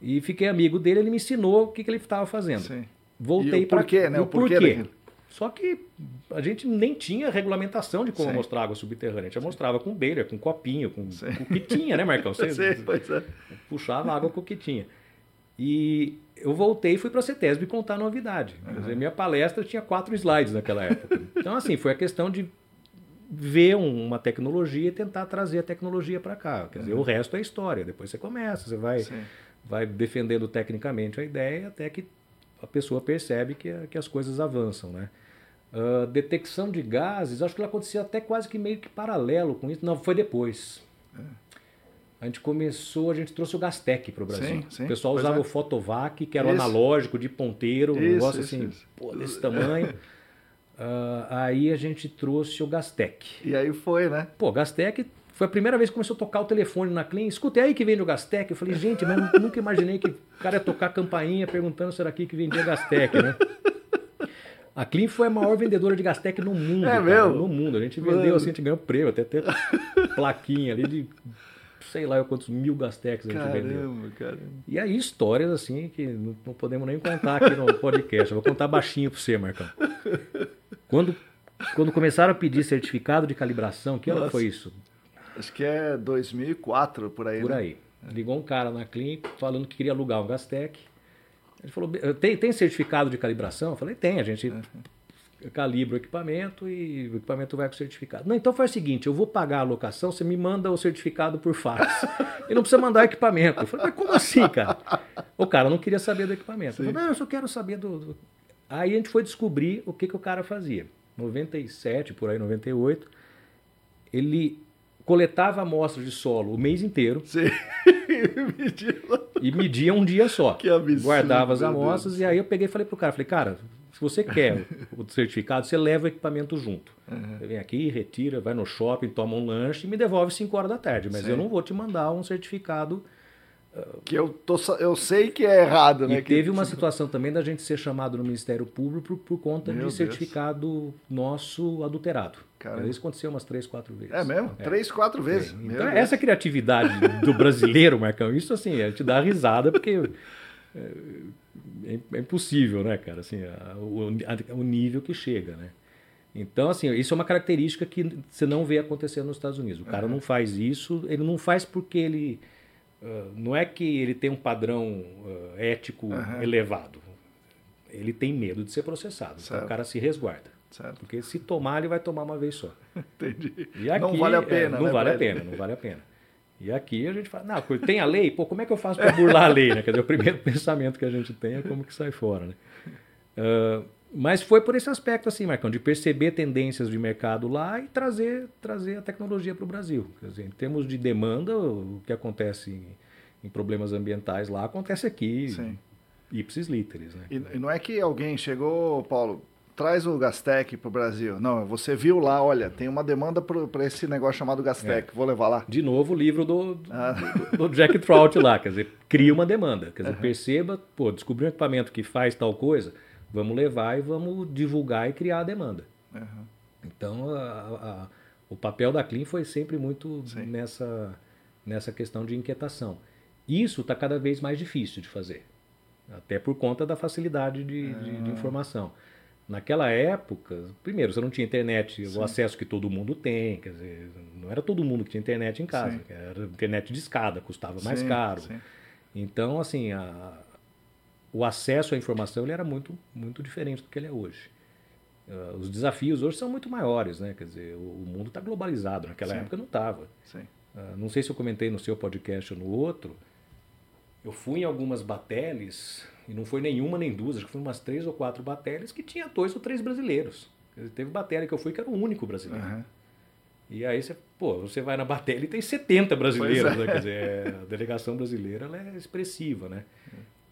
E fiquei amigo dele, ele me ensinou o que, que ele estava fazendo. Sim. Voltei para. Por quê, né? O porquê. porquê. Só que a gente nem tinha regulamentação de como Sim. mostrar água subterrânea. A gente já mostrava com beira, com copinho, com, com o que tinha, né, Marcão? Você Sim, pois é. puxava água com o que tinha. E eu voltei e fui para a CETESB contar a novidade. Uhum. Quer dizer, minha palestra tinha quatro slides naquela época. Então, assim, foi a questão de ver uma tecnologia e tentar trazer a tecnologia para cá. Quer dizer, uhum. o resto é história. Depois você começa, você vai, vai defendendo tecnicamente a ideia até que a pessoa percebe que, que as coisas avançam, né? Uh, detecção de gases, acho que ela acontecia até quase que meio que paralelo com isso. Não, foi depois. É. A gente começou, a gente trouxe o Gastec para o Brasil. Sim, sim, o pessoal usava é. o Fotovac, que era o analógico de ponteiro, um negócio isso, assim, isso. Pô, desse tamanho. uh, aí a gente trouxe o Gastec. E aí foi, né? Pô, Gastec foi a primeira vez que começou a tocar o telefone na Clean. Escutei aí que vende o Gastec. Eu falei, gente, mas nunca imaginei que o cara ia tocar campainha perguntando se era aqui que vendia Gastec, né? A Clean foi a maior vendedora de Gastec no mundo. É cara, No mundo. A gente vendeu, assim, a gente ganhou prêmio, até ter plaquinha ali de sei lá quantos mil Gastecs a gente caramba, vendeu. Caramba. E aí histórias assim que não podemos nem contar aqui no podcast. Eu vou contar baixinho para você, Marcão. Quando, quando começaram a pedir certificado de calibração, que ano foi isso? Acho que é 2004, por aí. Por né? aí. Ligou um cara na clínica falando que queria alugar um Gastec. Ele falou, tem, tem certificado de calibração? Eu falei, tem, a gente uhum. calibra o equipamento e o equipamento vai com certificado. Não, então faz o seguinte, eu vou pagar a locação, você me manda o certificado por fax. e não precisa mandar o equipamento. Eu falei, mas como assim, cara? O cara não queria saber do equipamento. Eu falei, não, eu só quero saber do, do... Aí a gente foi descobrir o que, que o cara fazia. 97, por aí, 98, ele coletava amostras de solo o mês inteiro. Sim. e media um dia só. Que absurdo. Guardava as amostras e aí eu peguei e falei pro cara, falei, cara, se você quer o certificado, você leva o equipamento junto. Uhum. Você vem aqui, retira, vai no shopping, toma um lanche e me devolve 5 horas da tarde. Mas Sim. eu não vou te mandar um certificado que eu, tô, eu sei que é errado, né? E teve uma situação também da gente ser chamado no Ministério Público por, por conta Meu de certificado nosso adulterado. Cara. Isso aconteceu umas três, quatro vezes. É mesmo? É. Três, quatro vezes. É. Então, essa criatividade do brasileiro, Marcão, isso assim, é te dá risada, porque é, é, impossível, né, cara? Assim, a, o, a, o nível que chega, né? Então, assim, isso é uma característica que você não vê acontecer nos Estados Unidos. O cara uhum. não faz isso, ele não faz porque ele Uh, não é que ele tem um padrão uh, ético uhum. elevado. Ele tem medo de ser processado. Então o cara se resguarda. Certo. Porque se tomar, ele vai tomar uma vez só. Entendi. Aqui, não vale a pena. É, não né, vale a pena, não vale a pena. E aqui a gente fala, não, tem a lei, pô, como é que eu faço para burlar a lei? Né? Quer dizer, o primeiro pensamento que a gente tem é como que sai fora. Né? Uh, mas foi por esse aspecto, assim, Marcão, de perceber tendências de mercado lá e trazer, trazer a tecnologia para o Brasil. Quer dizer, em termos de demanda, o que acontece em, em problemas ambientais lá acontece aqui, Sim. ipsis literis. Né? E, e, não é que alguém chegou, Paulo, traz o Gastec para o Brasil. Não, você viu lá, olha, tem uma demanda para esse negócio chamado Gastec, é. vou levar lá. De novo o livro do, do, ah. do, do Jack Trout lá, quer dizer, cria uma demanda. Quer dizer, uhum. perceba, pô, descobri um equipamento que faz tal coisa Vamos levar e vamos divulgar e criar a demanda. Uhum. Então, a, a, o papel da Clean foi sempre muito nessa, nessa questão de inquietação. Isso está cada vez mais difícil de fazer, até por conta da facilidade de, uhum. de, de, ah. informação. Naquela época, primeiro, você não tinha internet, Sim. o acesso que todo mundo tem, quer dizer, não era todo mundo que tinha internet em casa, Sim. era internet de escada, custava mais caro. Então, assim, a, o acesso à informação ele era muito, muito diferente do que ele é hoje. Uh, os desafios hoje são muito maiores, né? Quer dizer, o, o mundo está globalizado. Naquela Sim. época não estava. Uh, não sei se eu comentei no seu podcast ou no outro. Eu fui em algumas bateles, e não foi nenhuma nem duas, acho que foi umas três ou quatro bateles que tinha dois ou três brasileiros. Dizer, teve bateria que eu fui que era o único brasileiro. Uhum. E aí você, pô, você vai na Batel e tem 70 brasileiros, é. né? Quer dizer, a delegação brasileira é expressiva, né?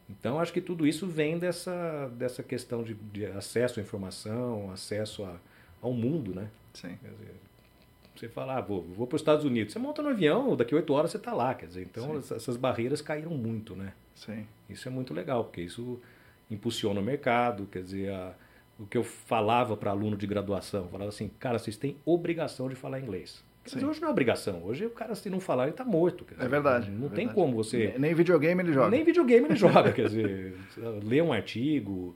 Então, acho que tudo isso vem dessa, dessa questão de, de acesso à informação, acesso a, ao mundo, né? Sim. Quer dizer, você fala, ah, vou, vou para os Estados Unidos. Você monta no avião, daqui oito horas você está lá. Quer dizer, então essas barreiras caíram muito, né? Sim. Isso é muito legal, porque isso impulsiona o mercado, quer dizer, a, o que eu falava para aluno de graduação, falava assim, cara, vocês têm obrigação de falar inglês. Dizer, hoje não é obrigação. Hoje o cara, se não falar, ele está morto. Dizer, é verdade. Não é tem verdade. como você. Nem videogame ele joga. Nem videogame ele joga. quer dizer, ler um artigo,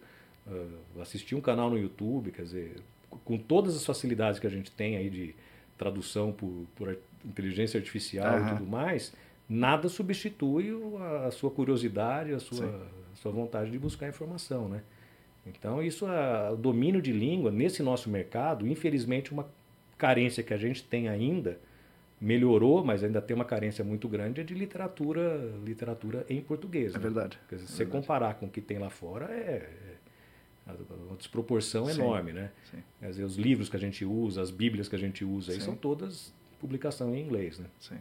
assistir um canal no YouTube, quer dizer, com todas as facilidades que a gente tem aí de tradução por, por inteligência artificial uhum. e tudo mais, nada substitui a, sua curiosidade, a sua, a sua vontade de buscar informação, né? Então, isso, o domínio de língua nesse nosso mercado, infelizmente, uma carência que a gente tem ainda, melhorou, mas ainda tem uma carência muito grande, é de literatura, literatura em português. É né? verdade. Quer dizer, é se verdade. você comparar com o que tem lá fora, é, é uma desproporção Sim. enorme, né? Sim. Quer dizer, os livros que a gente usa, as bíblias que a gente usa, aí são todas publicação em inglês, né? Sim.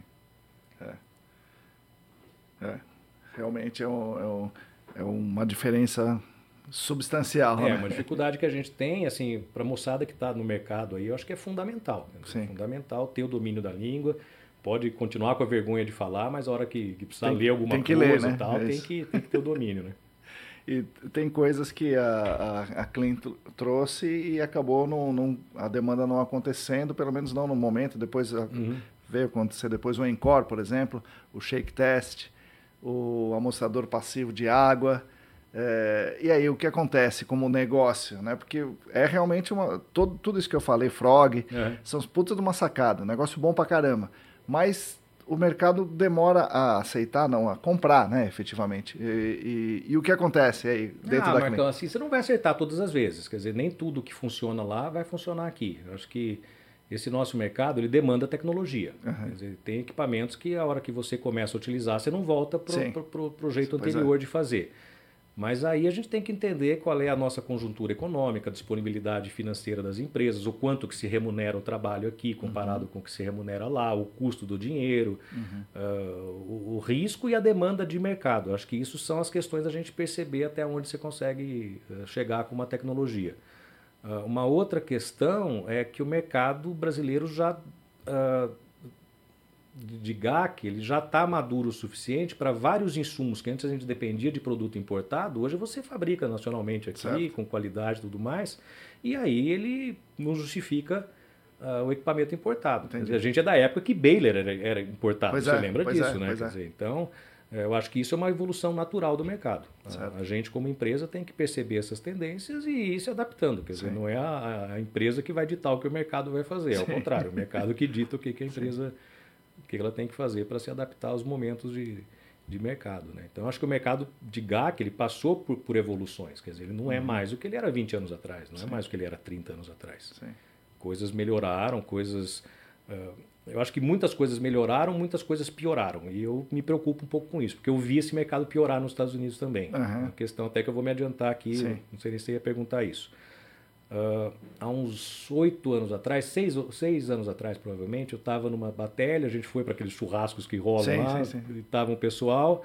É. É. Realmente é, um, é, um, é uma diferença substancial. É, né? uma dificuldade que a gente tem, assim, para a moçada que está no mercado aí, eu acho que é fundamental. né? Sim. É fundamental ter o domínio da língua. Pode continuar com a vergonha de falar, mas a hora que, que precisar Tem- ler alguma tem que coisa ler, né? e tal, É tem que, tem que ter o domínio, né? E tem coisas que a, a, a Clean tr- trouxe e acabou não, não- a demanda não acontecendo, pelo menos não no momento. Depois a- Uhum. veio acontecer depois o Encore, por exemplo, o Shake Test, o amostrador passivo de água. É, e aí o que acontece como negócio, né? Porque é realmente uma todo, tudo isso que eu falei, Frog, É. são os putas de uma sacada, negócio bom pra caramba. Mas o mercado demora a aceitar, não, a comprar, né, efetivamente. E, e- e o que acontece aí dentro ah, da Marcão, assim, você não vai acertar todas as vezes. Quer dizer, nem tudo que funciona lá vai funcionar aqui. Eu acho que esse nosso mercado, ele demanda tecnologia. Uhum. Dizer, tem equipamentos que a hora que você começa a utilizar, você não volta para o jeito Pois é. anterior de fazer. Mas aí a gente tem que entender qual é a nossa conjuntura econômica, a disponibilidade financeira das empresas, o quanto que se remunera o trabalho aqui comparado com o que se remunera lá, o custo do dinheiro, ah, o, o risco e a demanda de mercado. Acho que isso são as questões da gente perceber até onde você consegue eh, chegar com uma tecnologia. Ah, uma outra questão é que o mercado brasileiro já ah, de GAC, ele já está maduro o suficiente para vários insumos que antes a gente dependia de produto importado, hoje você fabrica nacionalmente aqui, Certo. com qualidade e tudo mais, e aí ele não justifica ah, o equipamento importado. Dizer, a gente é da época que Baylor era, era importado, Pois você é, lembra disso, é, né? é. dizer, então, eh, eu acho que isso é uma evolução natural do mercado. A- Certo. A, gente, como empresa, tem que perceber essas tendências e ir se adaptando. Quer dizer, Sim. não é a, a empresa que vai ditar o que o mercado vai fazer, ao Sim. contrário, o mercado que dita o que, que a empresa o que ela tem que fazer para se adaptar aos momentos de, de mercado. Né? Então, acho que o mercado de GAC ele passou por, por evoluções. Quer dizer, ele não é mais o que ele era 20 anos atrás, não é mais o que ele era 30 anos atrás. Sim. Coisas melhoraram, coisas. ah, eu acho que muitas coisas melhoraram, muitas coisas pioraram. E eu me preocupo um pouco com isso, porque eu vi esse mercado piorar nos Estados Unidos também. É uma questão até que eu vou me adiantar aqui, Sim. não sei nem se você ia perguntar isso. Ah, há uns oito anos atrás, seis, seis anos atrás provavelmente, eu estava numa batalha, a gente foi para aqueles churrascos que rolam Sim, lá, sim, sim. tava um pessoal,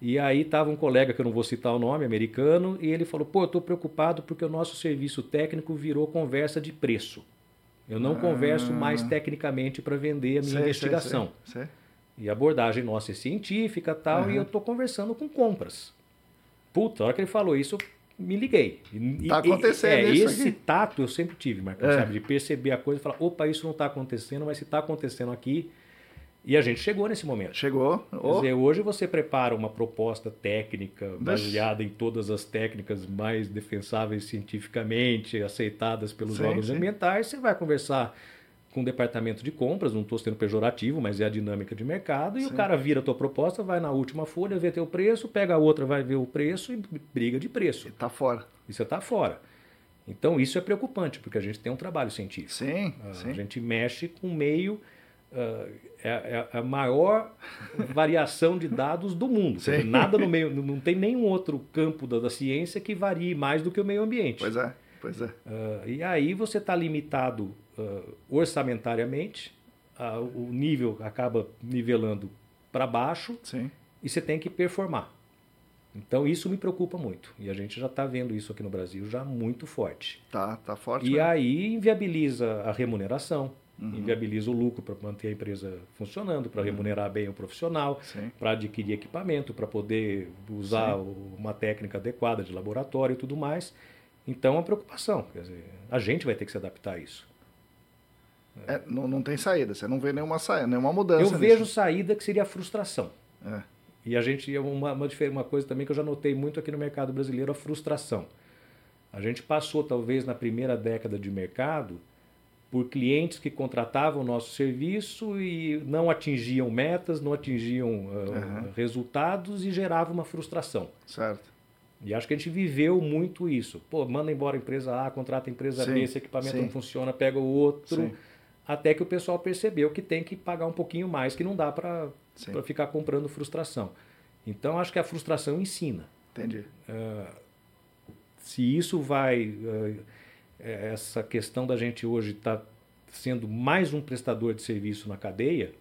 e aí estava um colega, que eu não vou citar o nome, americano, e ele falou, pô, eu estou preocupado porque o nosso serviço técnico virou conversa de preço. Eu não Ah. converso mais tecnicamente para vender a minha investigação. E a abordagem nossa é científica tal, Aham. e eu estou conversando com compras. Puta, a hora que ele falou isso, eu me liguei. E- Tá e- acontecendo é, isso Esse aqui. tato eu sempre tive, Marcão, É. sabe? De perceber a coisa e falar, opa, isso não está acontecendo, mas se está acontecendo aqui. E a gente chegou nesse momento. Chegou. Quer Oh, dizer, hoje você prepara uma proposta técnica baseada em todas as técnicas mais defensáveis cientificamente, aceitadas pelos Sim, órgãos sim. ambientais. Você vai conversar com o departamento de compras, não estou sendo pejorativo, mas é a dinâmica de mercado, e Sim. o cara vira a tua proposta, vai na última folha, vê teu preço, pega a outra, vai ver o preço e briga de preço. tá fora. E você está fora. Então isso é preocupante, porque a gente tem um trabalho científico. Sim, Ah, sim. A gente mexe com o meio. ah, é, é a maior variação de dados do mundo. Sim. Nada no meio. Não tem nenhum outro campo da, da ciência que varie mais do que o meio ambiente. Pois é, pois é. Ah, e aí você está limitado ah, orçamentariamente a, o nível acaba nivelando para baixo Sim. e você tem que performar. Então isso me preocupa muito. E a gente já está vendo isso aqui no Brasil já muito forte. Tá, tá forte. E né? aí inviabiliza a remuneração, Uhum. inviabiliza o lucro para manter a empresa funcionando, para remunerar bem o profissional, Sim. para adquirir equipamento, para poder usar o- uma técnica adequada de laboratório e tudo mais. Então é uma preocupação. Quer dizer, a gente vai ter que se adaptar a isso. É, não, não tem saída, você não vê nenhuma saída, nenhuma mudança. Eu nisso. vejo saída que seria a frustração. É. E a gente, uma, uma, difer- uma coisa também que eu já notei muito aqui no mercado brasileiro, a frustração. A gente passou, talvez, na primeira década de mercado, por clientes que contratavam o nosso serviço e não atingiam metas, não atingiam ah, Uhum. resultados e gerava uma frustração. Certo. E acho que a gente viveu muito isso. Pô, manda embora a empresa A, contrata a empresa Sim, B, esse equipamento sim. não funciona, pega o outro. Sim. Até que o pessoal percebeu que tem que pagar um pouquinho mais, que não dá para ficar comprando frustração. Então, acho que a frustração ensina. Entendi. Se isso vai. eh, essa questão da gente hoje estar sendo mais um prestador de serviço na cadeia,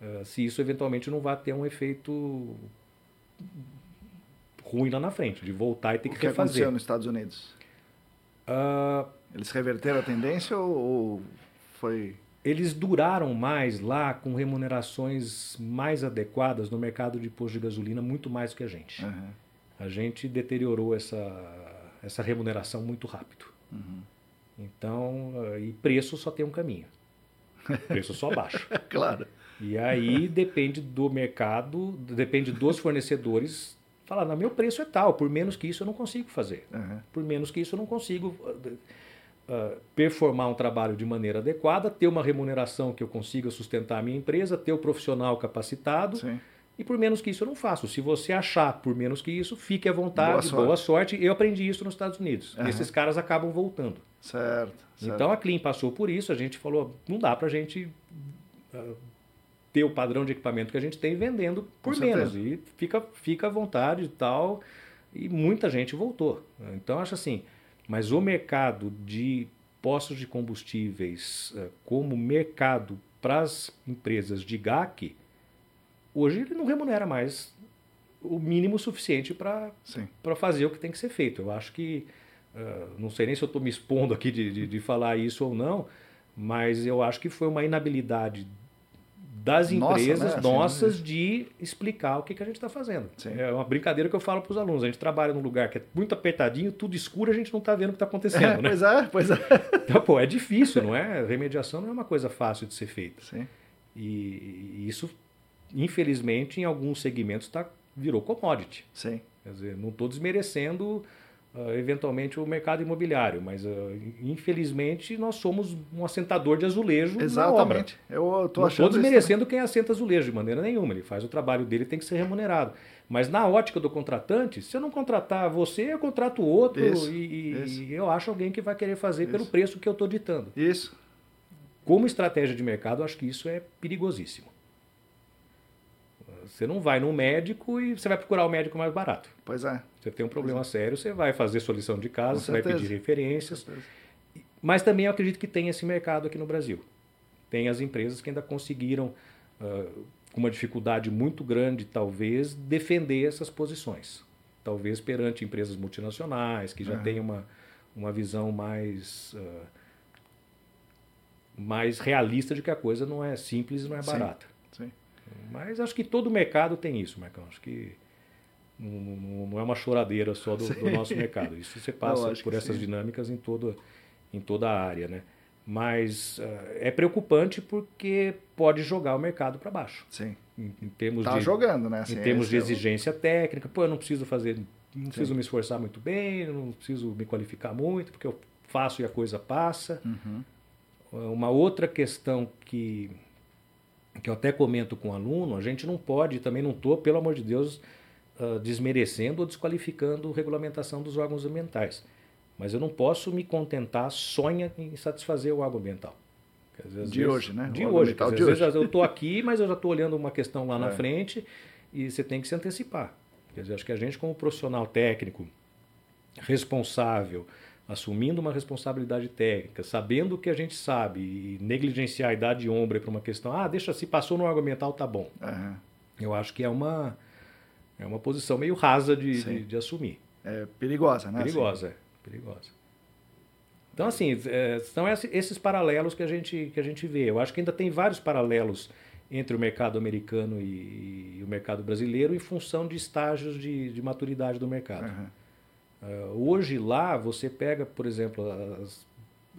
eh, se isso eventualmente não vai ter um efeito ruim lá na frente, de voltar e ter O que, que aconteceu refazer. nos Estados Unidos? Ah, Eles reverteram a tendência ou, foi. eles duraram mais lá com remunerações mais adequadas no mercado de posto de gasolina, muito mais do que a gente. Aham. A gente deteriorou essa, essa remuneração muito rápido. Uhum. Então, eh, e preço só tem um caminho. Preço só baixa. Claro. E aí depende do mercado, depende dos fornecedores. Falar, não, meu preço é tal, por menos que isso eu não consigo fazer. Aham. Por menos que isso eu não consigo uh, uh, performar um trabalho de maneira adequada, ter uma remuneração que eu consiga sustentar a minha empresa, ter o profissional capacitado. Sim. E por menos que isso eu não faço. Se você achar por menos que isso, fique à vontade, Boa boa sorte. sorte. Eu aprendi isso nos Estados Unidos. Aham. Esses caras acabam voltando. Certo. certo. Então a Clean passou por isso, a gente falou, não dá pra gente ah, ter o padrão de equipamento que a gente tem vendendo por Com menos. E fica, fica à vontade e tal. E muita gente voltou. Então acho assim, mas o mercado de postos de combustíveis ah, como mercado para as empresas de GAC, hoje ele não remunera mais o mínimo suficiente para fazer o que tem que ser feito. Eu acho que, ah, não sei nem se eu estou me expondo aqui de, de, de falar isso ou não, mas eu acho que foi uma inabilidade das Nossa, empresas né? nossas de explicar o que, que a gente está fazendo. Sim. É uma brincadeira que eu falo para os alunos. A gente trabalha num lugar que é muito apertadinho, tudo escuro, a gente não está vendo o que está acontecendo. né? Pois é, pois é. Então, pô, é difícil, não é? Remediação não é uma coisa fácil de ser feita. Sim. E, e isso, infelizmente, em alguns segmentos tá, virou commodity. Sim. Quer dizer, não estou desmerecendo ah, eventualmente o mercado imobiliário, mas ah, infelizmente nós somos um assentador de azulejo na obra. Exatamente. Eu tô achando. estou isso desmerecendo quem assenta azulejo de maneira nenhuma. Ele faz o trabalho dele, tem que ser remunerado. Mas na ótica do contratante, se eu não contratar você, eu contrato outro Isso, e, isso. e eu acho alguém que vai querer fazer pelo Isso. preço que eu estou ditando. Isso. Como estratégia de mercado, eu acho que isso é perigosíssimo. Você não vai num médico e você vai procurar o médico mais barato. Pois é. Você tem um problema sério, você vai fazer sua lição de casa, Com você vai pedir referências. Mas também eu acredito que tem esse mercado aqui no Brasil. Tem as empresas que ainda conseguiram, ah, com uma dificuldade muito grande, talvez, defender essas posições. Talvez perante empresas multinacionais, que já Aham. têm uma, uma visão mais, ah, mais realista de que a coisa não é simples e não é barata. Sim. Mas acho que todo mercado tem isso, Marcão. Acho que não, não- é uma choradeira só do, do nosso mercado. Isso você passa por essas sim. dinâmicas em toda, em toda a área, né? Mas ah, é preocupante porque pode jogar o mercado para baixo. Sim. Em, em termos Tá de, jogando, né? Assim, em termos de esse é o- exigência técnica, pô, eu não preciso fazer, não preciso me esforçar muito bem, não preciso me qualificar muito, porque eu faço e a coisa passa. Uhum. Uma outra questão que, que eu até comento com o aluno, a gente não pode, também não estou, pelo amor de Deus, ah, desmerecendo ou desqualificando a regulamentação dos órgãos ambientais. Mas eu não posso me contentar só em, em satisfazer o órgão ambiental. Às De hoje, né? De O hoje. às hoje. vezes eu estou aqui, mas eu já estou olhando uma questão lá na É. frente e você tem que se antecipar. Quer dizer, acho que a gente, como profissional técnico, responsável, assumindo uma responsabilidade técnica, sabendo o que a gente sabe e negligenciar a idade de ombro para uma questão, ah, deixa se passou no argumental, tá bom. Uhum. Eu acho que é uma é uma posição meio rasa de, de, de, assumir. É perigosa, né? Perigosa, assim. é, perigosa. Então, assim, é, são esses paralelos que a, gente, que a gente vê. Eu acho que ainda tem vários paralelos entre o mercado americano e, e o mercado brasileiro em função de estágios de, de maturidade do mercado. Uhum. Uh, hoje lá, você pega, por exemplo, as,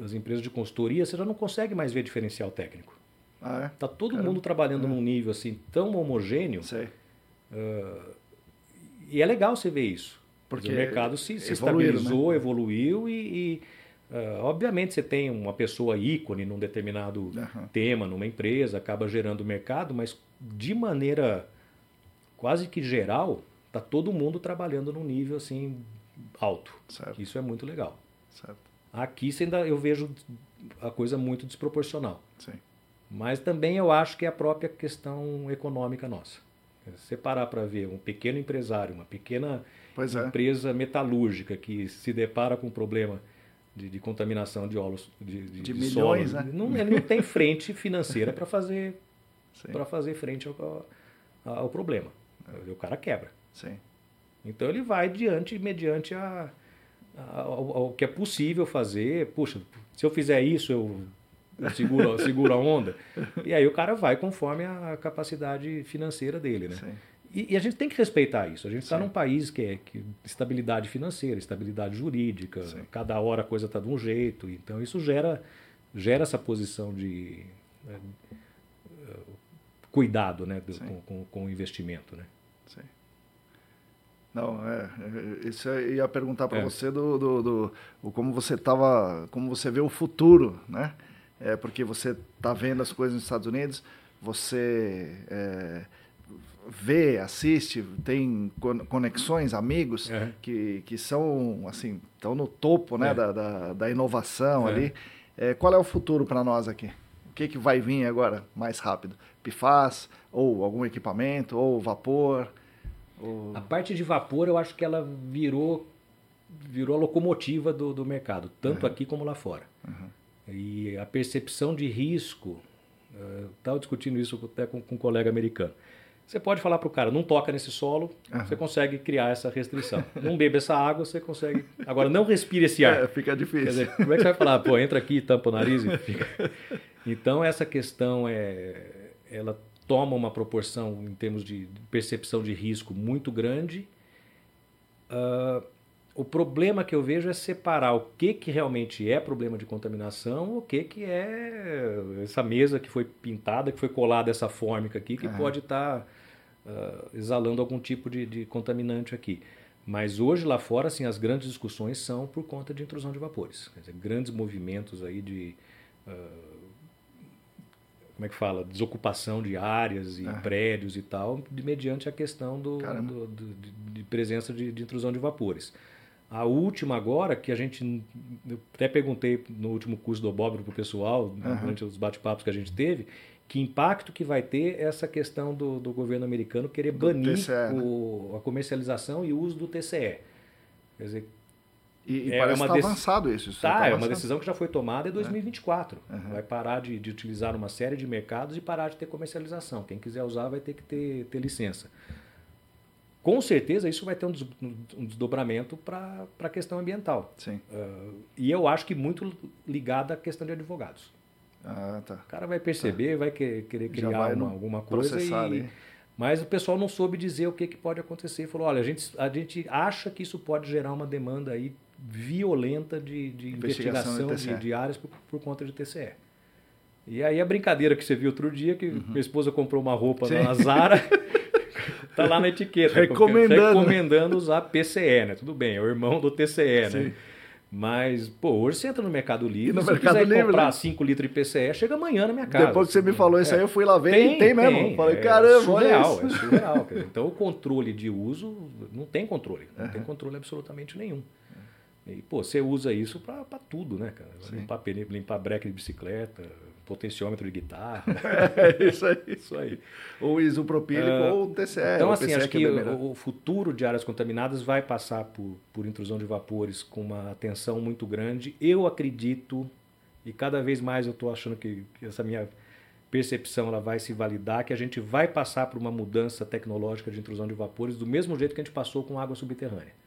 as, empresas de consultoria, você já não consegue mais ver diferencial técnico. Ah, é? Tá todo Caramba. mundo trabalhando é. num nível assim tão homogêneo. Uh, e é legal você ver isso. Porque o mercado se, se né? estabilizou, né? evoluiu e, e uh, obviamente você tem uma pessoa ícone num determinado uhum. tema, numa empresa, acaba gerando mercado, mas de maneira quase que geral, tá todo mundo trabalhando num nível assim alto. Certo. Isso é muito legal. Certo. Aqui ainda eu vejo a coisa muito desproporcional. Sim. Mas também eu acho que é a própria questão econômica nossa. Você parar para ver um pequeno empresário, uma pequena é. empresa metalúrgica que se depara com um problema de, de contaminação de óleos de, de, de, de milhões, solo, né? não, ele não tem frente financeira para fazer para fazer frente ao, ao, ao problema. É. O cara quebra. Sim. Então ele vai diante, mediante a, a, ao, ao, que é possível fazer. Puxa, se eu fizer isso, eu, seguro, a onda. E aí o cara vai conforme a capacidade financeira dele, né? E, e, a gente tem que respeitar isso. A gente está num país que é que, estabilidade financeira, estabilidade jurídica, Sim. cada hora a coisa está de um jeito. Então isso gera, gera essa posição de é, cuidado né, do, com, com, com o investimento. Né? Sim. Não, é, é, isso eu ia perguntar para é. você do, do, do, como você tava, como você vê o futuro, né? É, porque você está vendo as coisas nos Estados Unidos, você é, vê, assiste, tem conexões, amigos é. que, que são assim, estão no topo, né, é. da, da, da, inovação ali. qual é o futuro para nós aqui? O que, que vai vir agora mais rápido? PFAS, ou algum equipamento, ou vapor? A parte de vapor, eu acho que ela virou virou a locomotiva do, do mercado, tanto uhum. aqui como lá fora. Uhum. E a percepção de risco, estava uh, discutindo isso até com, com um colega americano. Você pode falar para o cara, não toca nesse solo, uhum. você consegue criar essa restrição. não beba essa água, você consegue. Agora, não respire esse ar. É, fica difícil. Dizer, como é que você vai falar? Pô, entra aqui, tampa o nariz e fica. Então, essa questão é, ela toma uma proporção em termos de percepção de risco muito grande. Uh, o problema que eu vejo é separar o que, que realmente é problema de contaminação, o que, que é essa mesa que foi pintada, que foi colada essa fórmica aqui, que pode estar tá, uh, exalando algum tipo de, de, contaminante aqui. Mas hoje lá fora, assim, as grandes discussões são por conta de intrusão de vapores. Dizer, grandes movimentos aí de uh, como é que fala, desocupação de áreas e prédios e tal, de, mediante a questão do, do, do de presença de, de, intrusão de vapores. A última agora, que a gente, eu até perguntei no último curso do Obóbrio para o pessoal, uhum. durante os bate-papos que a gente teve, que impacto que vai ter essa questão do, do governo americano querer banir TCE, o, né? a comercialização e uso do TCE. Quer dizer, e, e é parece uma tá avançado isso. tá, tá é uma decisão que já foi tomada em 2024. É. Uhum. Vai parar de, de, utilizar uma série de mercados e parar de ter comercialização. Quem quiser usar vai ter que ter, ter licença. Com certeza isso vai ter um, desdobramento para a questão ambiental. Sim. Uh, e eu acho que muito ligado à questão de advogados. Ah, tá. O cara vai perceber, tá. vai querer criar uma, alguma coisa e, ali. Mas o pessoal não soube dizer o que, que pode acontecer. Falou, olha, a gente, a gente acha que isso pode gerar uma demanda aí violenta de, de investigação, investigação de, de, áreas por, por, conta de TCE. E aí a brincadeira que você viu outro dia, que uhum. minha esposa comprou uma roupa Sim. na Zara, tá lá na etiqueta. Recomendando. Recomendando usar PCE, né? Tudo bem, é o irmão do TCE, Sim. né? Mas, pô, hoje você entra no Mercado Livre, no se Mercado quiser Livre, comprar 5 né? litros de PCE, chega amanhã na minha casa. Depois que você me falou isso é. aí, eu fui lá ver tem, e tem mesmo. Tem, Falei, é caramba, surreal, é surreal. então, o controle de uso, não tem controle. Não uhum. tem controle absolutamente nenhum. E, pô, você usa isso para tudo, né, cara? Limpar, limpar breque de bicicleta, potenciômetro de guitarra. é isso aí. isso aí. Ou isopropílico uh, ou TCE. Então, assim, PCE acho que, que é o, futuro de áreas contaminadas vai passar por, por intrusão de vapores com uma atenção muito grande. Eu acredito, e cada vez mais eu estou achando que, que essa minha percepção ela vai se validar, que a gente vai passar por uma mudança tecnológica de intrusão de vapores do mesmo jeito que a gente passou com água subterrânea.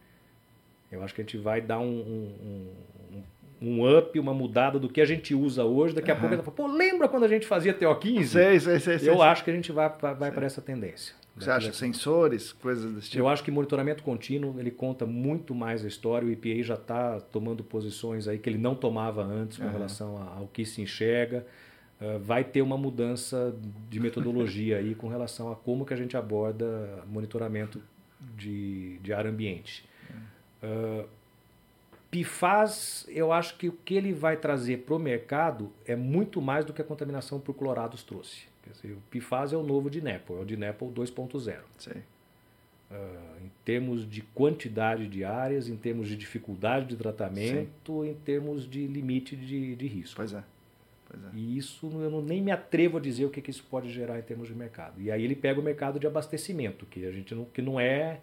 Eu acho que a gente vai dar um, um, um, um up, uma mudada do que a gente usa hoje. Daqui a uhum. pouco a gente fala, pô, lembra quando a gente fazia TO15? Sei, sei, sei. Eu sei, acho que a gente vai, vai, para essa tendência. Você acha sensores, coisas desse tipo? Eu acho que monitoramento contínuo ele conta muito mais a história. O EPA já está tomando posições aí que ele não tomava antes com uhum. relação ao que se enxerga. Uh, vai ter uma mudança de metodologia aí com relação a como que a gente aborda monitoramento de, de ar ambiente. Uh, PFAS, eu acho que o que ele vai trazer para o mercado é muito mais do que a contaminação por clorados trouxe. Dizer, o PFAS é o novo de Nepal, é o de Nepal 2.0. Uh, em termos de quantidade de áreas, em termos de dificuldade de tratamento, Sim. em termos de limite de, de risco. Pois é. Pois é. E isso eu não, nem me atrevo a dizer o que, que isso pode gerar em termos de mercado. E aí ele pega o mercado de abastecimento, que a gente não, que não é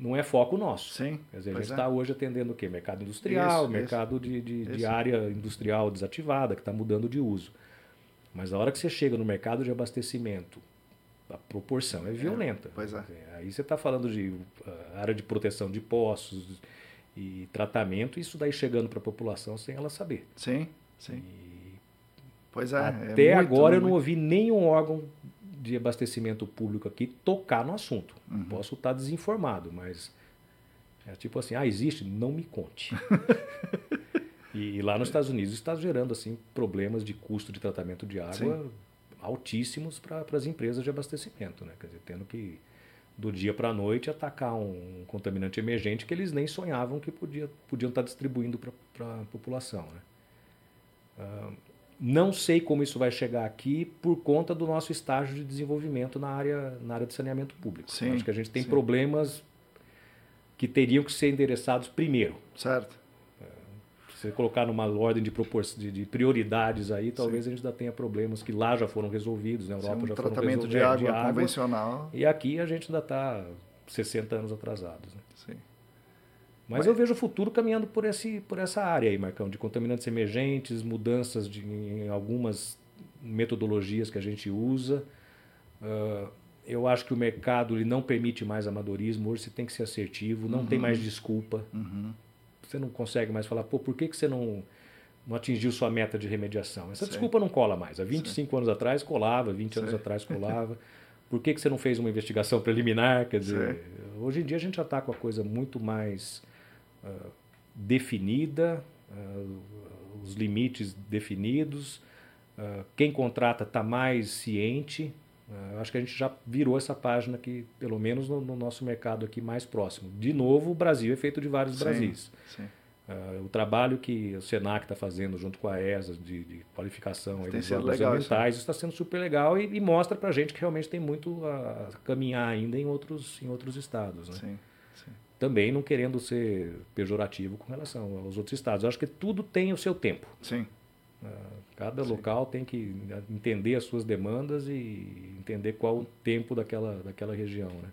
não é foco nosso. Sim. Quer dizer, a gente está é. hoje atendendo o quê? Mercado industrial, isso, mercado isso. de, de, de, área industrial desativada, que está mudando de uso. Mas a hora que você chega no mercado de abastecimento, a proporção é violenta. É, pois é. Aí você está falando de uh, área de proteção de poços e tratamento, isso daí chegando para a população sem ela saber. Sim, sim. E pois é. é até é muito, agora eu não ouvi nenhum órgão de abastecimento público aqui tocar no assunto. Uhum. Posso estar desinformado, mas é tipo assim, ah, existe? Não me conte. e, e, lá nos Estados Unidos está gerando assim problemas de custo de tratamento de água Sim. altíssimos para as empresas de abastecimento, né? Quer dizer, tendo que do dia para a noite atacar um contaminante emergente que eles nem sonhavam que podia, podiam estar distribuindo para a população. Né? Uh, não sei como isso vai chegar aqui por conta do nosso estágio de desenvolvimento na área, na área de saneamento público. Sim, Acho que a gente tem sim. problemas que teriam que ser endereçados primeiro. Certo. É, se você colocar numa ordem de, de, de prioridades aí, talvez sim. a gente ainda tenha problemas que lá já foram resolvidos, na Europa sim, um já foram resolvidos. tratamento de água, de água convencional. E aqui a gente ainda está 60 anos atrasados. Né? Sim. Mas eu vejo o futuro caminhando por, esse, por essa área aí, Marcão, de contaminantes emergentes, mudanças de, em algumas metodologias que a gente usa. Uh, eu acho que o mercado ele não permite mais amadorismo, hoje você tem que ser assertivo, não uhum. tem mais desculpa. Uhum. Você não consegue mais falar, pô, por que, que você não, não atingiu sua meta de remediação? Essa desculpa não cola mais. Há 25 Sei. anos atrás colava, 20 Sei. anos atrás colava. Por que, que você não fez uma investigação preliminar? Quer dizer, hoje em dia a gente já está com a coisa muito mais uh, definida, uh, os limites definidos, uh, quem contrata está mais ciente. acho que a gente já virou essa página aqui, pelo menos no, no, nosso mercado aqui mais próximo. De novo, o Brasil é feito de vários sim, Brasis. Sim. O trabalho que o Senac está fazendo junto com a ESA de, de qualificação dos órgãos ambientais está sendo super legal e, e mostra para a gente que realmente tem muito a caminhar ainda em outros, em outros estados. Né? Sim também não querendo ser pejorativo com relação aos outros estados. Eu acho que tudo tem o seu tempo. Sim. Ah, cada Sim. local tem que entender as suas demandas e entender qual o tempo daquela, daquela região. Né?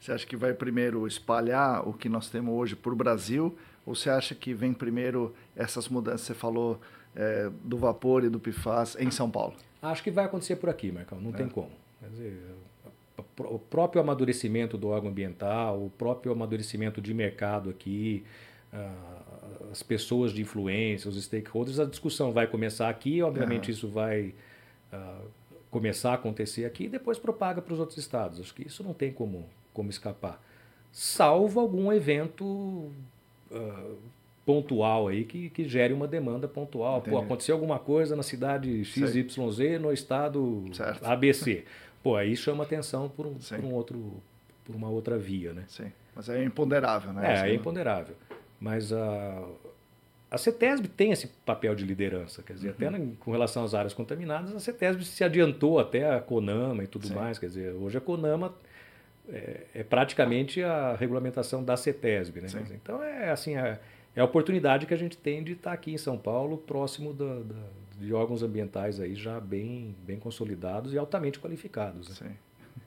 Você acha que vai primeiro espalhar o que nós temos hoje para o Brasil? Ou você acha que vem primeiro essas mudanças, você falou, é, do vapor e do PFAS em São Paulo? Acho que vai acontecer por aqui, Marcão. Não é. tem como. Quer dizer, o próprio amadurecimento do órgão ambiental, o próprio amadurecimento de mercado aqui, uh, as pessoas de influência, os stakeholders, a discussão vai começar aqui, obviamente uhum. isso vai uh, começar a acontecer aqui e depois propaga para os outros estados. Acho que isso não tem como, como escapar. Salvo algum evento uh, pontual aí que, que gere uma demanda pontual. Pô, aconteceu alguma coisa na cidade XYZ, no estado certo. ABC. Pô, aí chama atenção por um, por um outro, por uma outra via, né? Sim, mas é imponderável, né? É, é imponderável. Mas a, a CETESB tem esse papel de liderança, quer dizer, uhum. até na, com relação às áreas contaminadas, a CETESB se adiantou até a CONAMA e tudo Sim. mais, quer dizer, hoje a CONAMA é, é praticamente a regulamentação da CETESB, né? Dizer, então é assim, é, é a oportunidade que a gente tem de estar aqui em São Paulo, próximo da, da, de órgãos ambientais aí já bem, bem consolidados e altamente qualificados. Né?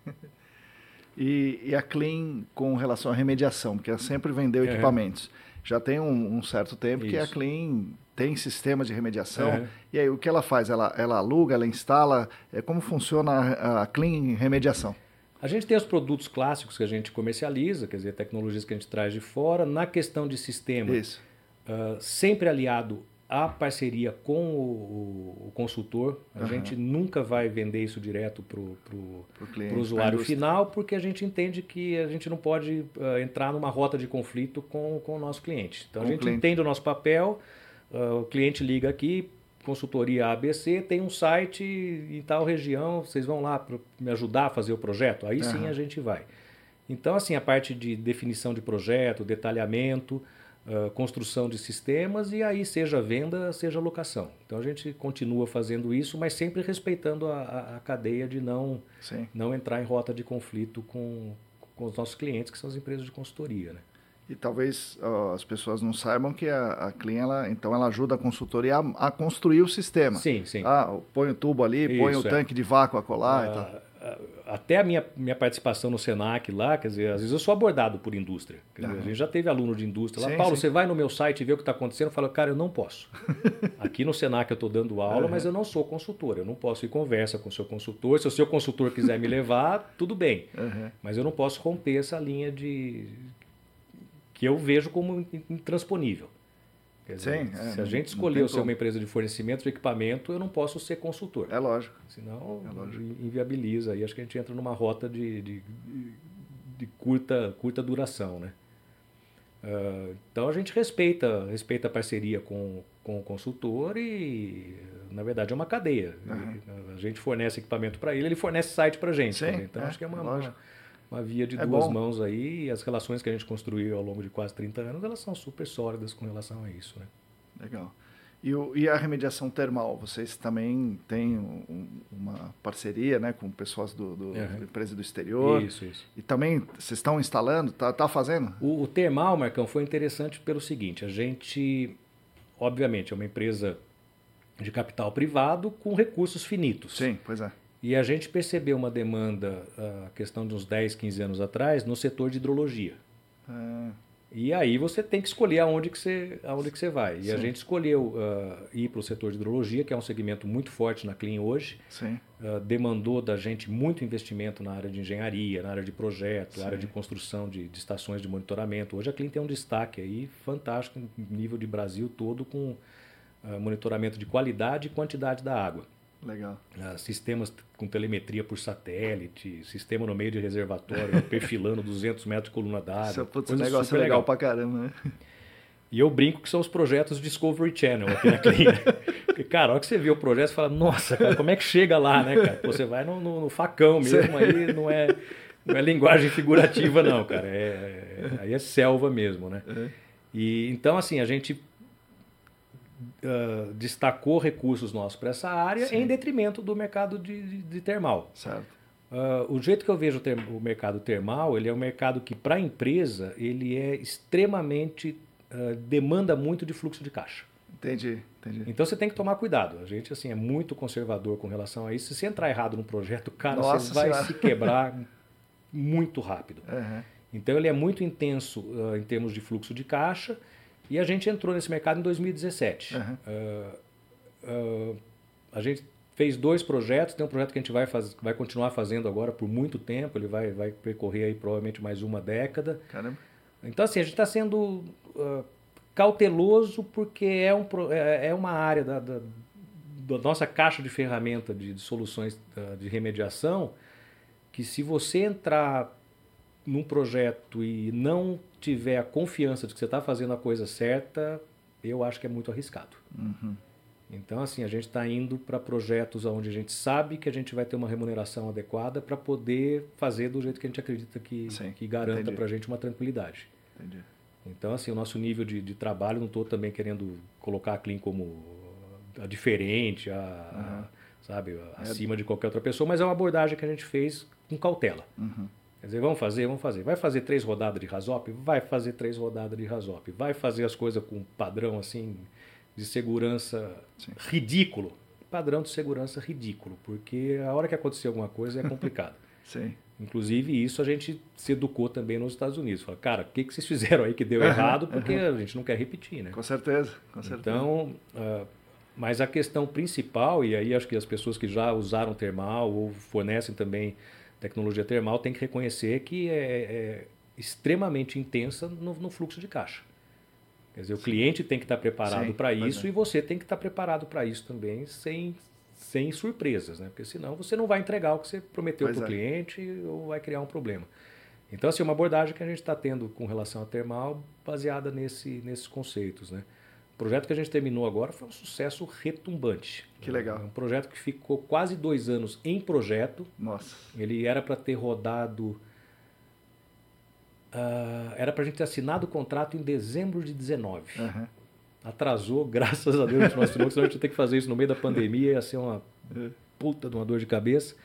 Sim. e, e, a Clean com relação à remediação, porque ela sempre vendeu é. equipamentos. Já tem um, um certo tempo Isso. que a Clean tem sistema de remediação. É. E aí, o que ela faz? Ela, ela aluga, ela instala? É, como funciona a, a Clean Remediação? A gente tem os produtos clássicos que a gente comercializa, quer dizer, tecnologias que a gente traz de fora. Na questão de sistema, uh, sempre aliado à parceria com o, o consultor. A uhum. gente nunca vai vender isso direto para o usuário final, porque a gente entende que a gente não pode uh, entrar numa rota de conflito com, com o nosso cliente. Então, com a gente entende o nosso papel, uh, o cliente liga aqui, consultoria ABC, tem um site em tal região, vocês vão lá me ajudar a fazer o projeto? Aí uhum. sim a gente vai. Então, assim, a parte de definição de projeto, detalhamento, uh, construção de sistemas e aí seja venda, seja locação. Então a gente continua fazendo isso, mas sempre respeitando a, a, a cadeia de não, não entrar em rota de conflito com, com os nossos clientes, que são as empresas de consultoria, né? E talvez as pessoas não saibam que a, a Clean, ela, então, ela ajuda a consultoria a, a, construir o sistema. Sim, sim. Ah, põe o tubo ali, Isso, põe o é. tanque de vácuo a colar ah, e tal. Até a minha, minha participação no Senac lá, quer dizer, às vezes eu sou abordado por indústria. Dizer, a gente já teve aluno de indústria lá. Sim, Paulo, sim. você vai no meu site e vê o que está acontecendo? Eu falo, cara, eu não posso. Aqui no Senac eu estou dando aula, uhum. mas eu não sou consultor. Eu não posso ir conversa com o seu consultor. Se o seu consultor quiser me levar, tudo bem. Uhum. Mas eu não posso romper essa linha de que eu vejo como intransponível. Dizer, Sim, é, se a gente escolheu ser uma empresa de fornecimento de equipamento, eu não posso ser consultor. É lógico. Senão é lógico. inviabiliza. Aí acho que a gente entra numa rota de, de, de curta, curta duração. Né? Uh, então a gente respeita, respeita a parceria com, com o consultor e, na verdade, é uma cadeia. Uhum. A gente fornece equipamento para ele, ele fornece site para a gente. Sim, então é, acho que é uma, uma uma via de é duas bom. mãos aí e as relações que a gente construiu ao longo de quase 30 anos, elas são super sólidas com relação a isso, né? Legal. E, o, e a remediação termal, vocês também têm um, uma parceria né, com pessoas do, do, uhum. empresa do exterior. Isso, isso. E também vocês estão instalando, tá, tá fazendo? O, o termal, Marcão, foi interessante pelo seguinte, a gente, obviamente, é uma empresa de capital privado com recursos finitos. Sim, pois é. E a gente percebeu uma demanda, a questão de uns 10, 15 anos atrás, no setor de hidrologia. Ah. E aí você tem que escolher aonde que você, aonde que você vai. E Sim. a gente escolheu uh, ir para o setor de hidrologia, que é um segmento muito forte na Clean hoje. Uh, demandou da gente muito investimento na área de engenharia, na área de projeto, na área de construção de, de, estações de monitoramento. Hoje a Clean tem um destaque aí fantástico, nível de Brasil todo, com uh, monitoramento de qualidade e quantidade da água. Legal. Uh, sistemas com telemetria por satélite, sistema no meio de reservatório, perfilando 200 metros de coluna d'água. Isso é um negócio legal, legal pra caramba, né? E eu brinco que são os projetos Discovery Channel aqui na clínica. Porque, cara, a hora que você vê o projeto, você fala, nossa, cara, como é que chega lá, né, cara? você vai no, no, no facão mesmo, aí não é, não é linguagem figurativa, não, cara. É, é, aí é selva mesmo, né? Uhum. E, então, assim, a gente uh, destacou recursos nossos para essa área Sim. em detrimento do mercado de, de, de termal. Certo. Uh, o jeito que eu vejo o, term, o mercado termal, ele é um mercado que para a empresa ele é extremamente uh, demanda muito de fluxo de caixa. Entendi, entendi. Então você tem que tomar cuidado. A gente assim é muito conservador com relação a isso. Se você entrar errado no projeto, cara, Nossa você vai senhora. se quebrar muito rápido. Uhum. Então ele é muito intenso uh, em termos de fluxo de caixa e a gente entrou nesse mercado em 2017. Uhum. Uh, uh, a gente fez dois projetos, tem um projeto que a gente vai, faz, vai continuar fazendo agora por muito tempo, ele vai, vai percorrer aí provavelmente mais uma década. Caramba. Então assim, a gente está sendo uh, cauteloso porque é, um, é, é uma área da, da, da, nossa caixa de ferramenta de, de soluções de remediação que se você entrar num projeto e não tiver a confiança de que você está fazendo a coisa certa, eu acho que é muito arriscado. Uhum. Então, assim, a gente está indo para projetos onde a gente sabe que a gente vai ter uma remuneração adequada para poder fazer do jeito que a gente acredita que, Sim, que garanta para a gente uma tranquilidade. Entendi. Então, assim, o nosso nível de, de trabalho, não estou também querendo colocar a Clean como a diferente, a, uhum. a sabe, é. acima de qualquer outra pessoa, mas é uma abordagem que a gente fez com cautela. Uhum. Quer dizer, vamos fazer, vamos fazer. Vai fazer três rodadas de rasop? Vai fazer três rodadas de rasop. Vai fazer as coisas com padrão assim de segurança Sim. ridículo. Padrão de segurança ridículo, porque a hora que acontecer alguma coisa é complicado. Sim. Inclusive, isso a gente se educou também nos Estados Unidos. Fala, cara, o que, que vocês fizeram aí que deu errado? Porque a gente não quer repetir, né? Com certeza, com certeza. Então, uh, mas a questão principal, e aí acho que as pessoas que já usaram termal ou fornecem também tecnologia termal tem que reconhecer que é, é extremamente intensa no, no, fluxo de caixa. Quer dizer, o cliente tem que estar preparado para isso é. e você tem que estar preparado para isso também, sem, sem surpresas, né? Porque senão você não vai entregar o que você prometeu para o é. cliente ou vai criar um problema. Então, assim, uma abordagem que a gente está tendo com relação à termal baseada nesse, nesses conceitos, né? O projeto que a gente terminou agora foi um sucesso retumbante. Que legal. É um projeto que ficou quase dois anos em projeto. Nossa. Ele era para ter rodado. Uh, era para a gente ter assinado o contrato em dezembro de 19. Uhum. Atrasou, graças a Deus, nós senão a gente ia ter que fazer isso no meio da pandemia, ia ser uma é. puta de uma dor de cabeça.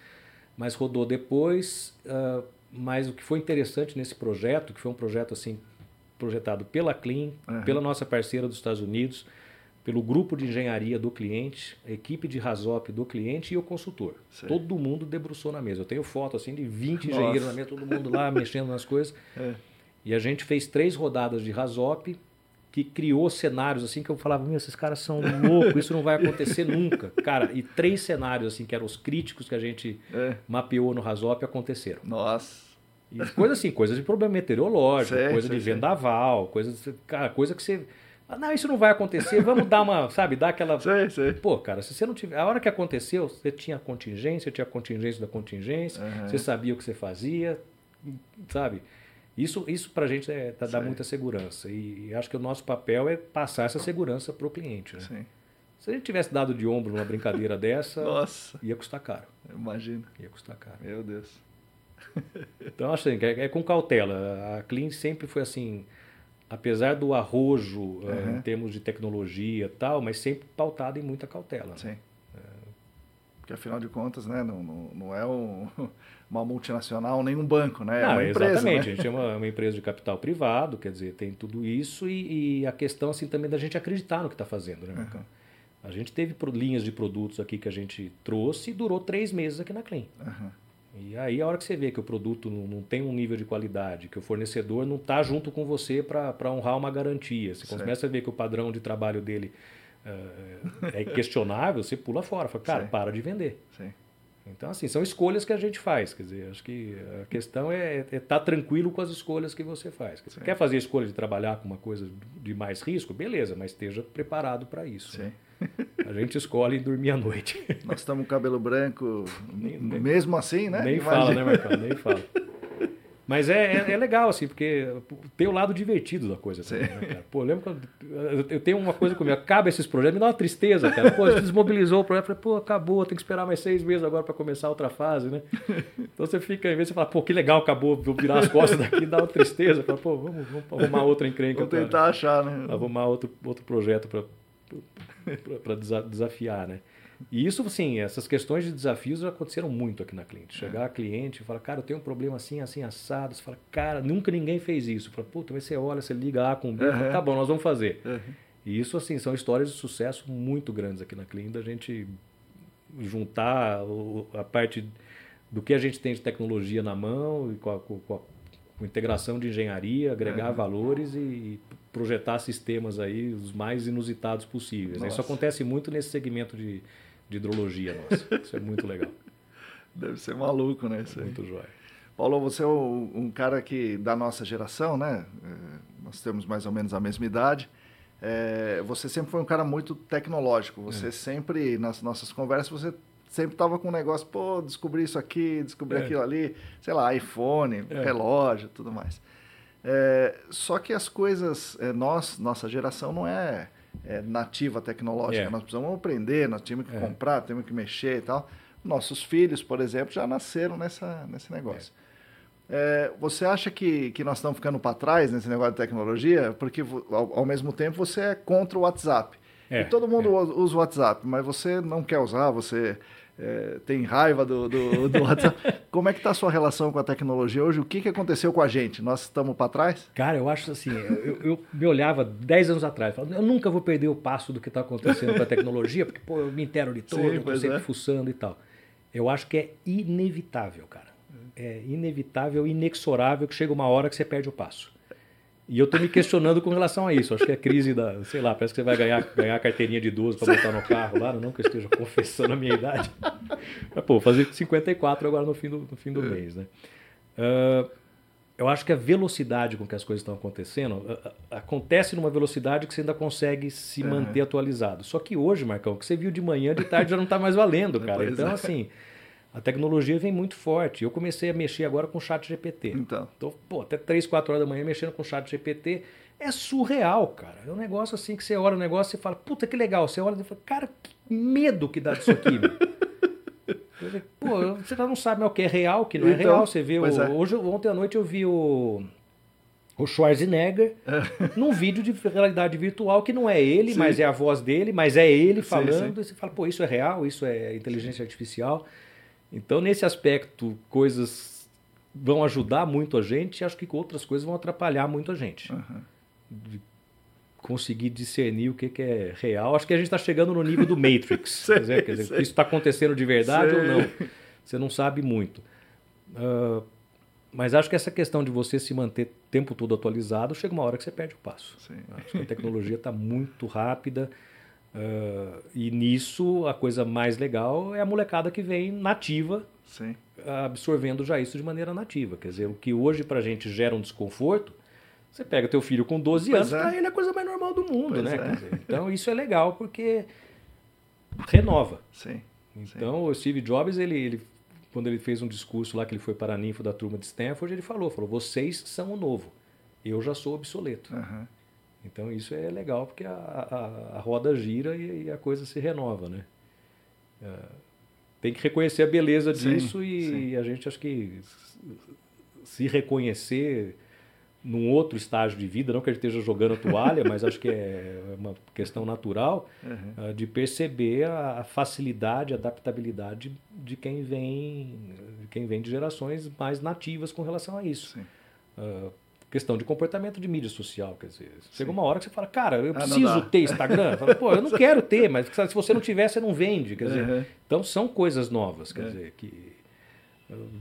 Mas rodou depois. Uh, mas o que foi interessante nesse projeto, que foi um projeto assim projetado pela Clean, uhum. pela nossa parceira dos Estados Unidos, pelo grupo de engenharia do cliente, a equipe de Rasop do cliente e o consultor. Sei. Todo mundo debruçou na mesa. Eu tenho foto assim de 20 nossa. engenheiros na mesa, todo mundo lá mexendo nas coisas. É. E a gente fez três rodadas de Rasop, que criou cenários assim que eu falava, meu, esses caras são loucos, isso não vai acontecer nunca. Cara, e três cenários assim que eram os críticos que a gente é. mapeou no Rasop aconteceram. Nossa. E coisa assim, coisas de problema meteorológico, sei, coisa sei, de vendaval, coisa, cara, coisa que você. Ah, não, isso não vai acontecer, vamos dar uma, sabe, dar aquela. Sei, sei. Pô, cara, se você não tiver. A hora que aconteceu, você tinha contingência, tinha contingência da contingência, uhum. você sabia o que você fazia, sabe? Isso, isso para a gente é, tá, dá muita segurança. E, e, acho que o nosso papel é passar essa segurança para o cliente. Né? Sim. Se a gente tivesse dado de ombro numa brincadeira dessa, Nossa. ia custar caro. Imagina. Ia custar caro. Meu Deus. Então, acho assim, é, é, com cautela. A Clean sempre foi assim, apesar do arrojo uhum. em termos de tecnologia e tal, mas sempre pautado em muita cautela. Né? Sim. Né? Porque, afinal de contas, né, não, não, não é um, uma multinacional nem um banco, né? É uma empresa, exatamente. Né? A gente é uma, uma, empresa de capital privado, quer dizer, tem tudo isso e, e a questão assim também da gente acreditar no que está fazendo, né, Uhum. A gente teve linhas de produtos aqui que a gente trouxe e durou três meses aqui na Clean. Uhum. E aí a hora que você vê que o produto não, não tem um nível de qualidade, que o fornecedor não está junto com você para honrar uma garantia, você certo. começa a ver que o padrão de trabalho dele uh, é questionável, você pula fora, fala, cara, Sim. para de vender. Sim. Então, assim, são escolhas que a gente faz. Quer dizer, acho que a questão é estar é tá tranquilo com as escolhas que você faz. Você quer fazer a escolha de trabalhar com uma coisa de mais risco? Beleza, mas esteja preparado para isso. Né? A gente escolhe dormir à noite. Nós estamos com cabelo branco, nem, mesmo assim, né? Nem Imagina. fala, né, Marcão? Nem fala. Mas é, é, é, legal, assim, porque tem o lado divertido da coisa também, né, cara? Pô, lembro quando. Eu tenho uma coisa comigo, acaba esses projetos, me dá uma tristeza, cara. Pô, desmobilizou o projeto, falei, pô, acabou, tem que esperar mais seis meses agora para começar outra fase, né? Então você fica, em vez de falar, pô, que legal, acabou, vou virar as costas daqui, dá uma tristeza. Fala, pô, vamos, vamos arrumar outra encrenca. Vamos tentar pra, achar, né? Arrumar outro, outro projeto para para desafiar, né? E isso, assim, essas questões de desafios aconteceram muito aqui na cliente. Chegar é. a cliente e falar, cara, eu tenho um problema assim, assim, assado. Você fala, cara, nunca ninguém fez isso. Fala, puta, mas você olha, você liga lá com o bico, uhum. tá bom, nós vamos fazer. Uhum. E isso, assim, são histórias de sucesso muito grandes aqui na cliente, da gente juntar a parte do que a gente tem de tecnologia na mão e com a, com a, com integração de engenharia, agregar uhum. valores e projetar sistemas aí os mais inusitados possíveis. Né? Isso acontece muito nesse segmento de, de hidrologia nossa. Isso é muito legal. Deve ser maluco, né? Isso muito jóia. Paulo, você é um cara que da nossa geração, né? É, nós temos mais ou menos a mesma idade. É, você sempre foi um cara muito tecnológico. Você é. sempre, nas nossas conversas, você sempre estava com um negócio, pô, descobri isso aqui, descobri é. aquilo ali, sei lá, iPhone, é. relógio, tudo mais. É, só que as coisas, é, nós, nossa geração não é, é nativa tecnológica, é. nós precisamos aprender, nós temos que é. comprar, temos que mexer e tal. Nossos filhos, por exemplo, já nasceram nessa, nesse negócio. É. você acha que, que nós estamos ficando para trás nesse negócio de tecnologia? Porque, ao, ao, mesmo tempo, você é contra o WhatsApp. e todo mundo usa o WhatsApp, mas você não quer usar, você tem raiva do, do, do WhatsApp. Como é que está a sua relação com a tecnologia hoje? O que, que aconteceu com a gente? Nós estamos para trás? Cara, eu acho assim, eu, eu, me olhava 10 anos atrás, falava, eu nunca vou perder o passo do que está acontecendo com a tecnologia, porque pô, eu me entero de todo, estou sempre é. fuçando e tal. Eu acho que é inevitável, cara. É inevitável, inexorável que chega uma hora que você perde o passo. E eu estou me questionando com relação a isso. Acho que é a crise da, sei lá, parece que você vai ganhar, ganhar carteirinha de idoso para botar no carro lá, não que eu esteja confessando a minha idade. Mas, pô, fazer 54 agora no fim do, no fim do é. mês, né? Uh, eu acho que a velocidade com que as coisas estão acontecendo uh, acontece numa velocidade que você ainda consegue se manter atualizado. Só que hoje, Marcão, o que você viu de manhã, de tarde já não está mais valendo, cara. Pois então, é. assim a tecnologia vem muito forte. Eu comecei a mexer agora com o chat GPT. Então. Tô, pô, até 3, 4 horas da manhã mexendo com o chat GPT. É surreal, cara. É um negócio assim que você olha o negócio e fala, puta que legal. Você olha e fala, cara, que medo que dá disso aqui, Pô, você não sabe o que é real, o que não é então, real. Você vê o, é. hoje, ontem à noite eu vi o o Schwarzenegger é. num vídeo de realidade virtual que não é ele, sim. mas é a voz dele, mas é ele falando. Sim, sim. E você fala, pô, isso é real, isso é inteligência artificial. Então, nesse aspecto, coisas vão ajudar muito a gente e acho que outras coisas vão atrapalhar muito a gente. Uhum. Conseguir discernir o que, que é real. Acho que a gente está chegando no nível do Matrix. sei, quer dizer, quer dizer isso está acontecendo de verdade sei. ou não. Você não sabe muito. Uh, mas acho que essa questão de você se manter o tempo todo atualizado, chega uma hora que você perde o passo. Sim. Acho que a tecnologia está muito rápida. Uh, e nisso, a coisa mais legal é a molecada que vem nativa, Sim. absorvendo já isso de maneira nativa. Quer dizer, o que hoje para a gente gera um desconforto, você pega teu filho com 12 pois anos, é. para ele é a coisa mais normal do mundo, pois né? É. Dizer, então isso é legal porque renova. Sim. Então Sim. o Steve Jobs, ele, ele, quando ele fez um discurso lá que ele foi para a ninfa da turma de Stanford, ele falou, falou, vocês são o novo, eu já sou obsoleto. Uhum. Então isso é legal porque a, a, a roda gira e, e, a coisa se renova, né? É, tem que reconhecer a beleza disso sim, e, sim. a gente acho que se reconhecer num outro estágio de vida, não que a gente esteja jogando a toalha, mas acho que é uma questão natural uhum. uh, de perceber a facilidade, a adaptabilidade de quem vem, de quem vem de gerações mais nativas com relação a isso. Uh, questão de comportamento de mídia social. Quer dizer, chega uma hora que você fala, cara, eu ah, preciso ter Instagram. Fala, Pô, eu não quero ter, mas se você não tiver, você não vende. Quer dizer, uhum. então são coisas novas. Quer é. dizer, que.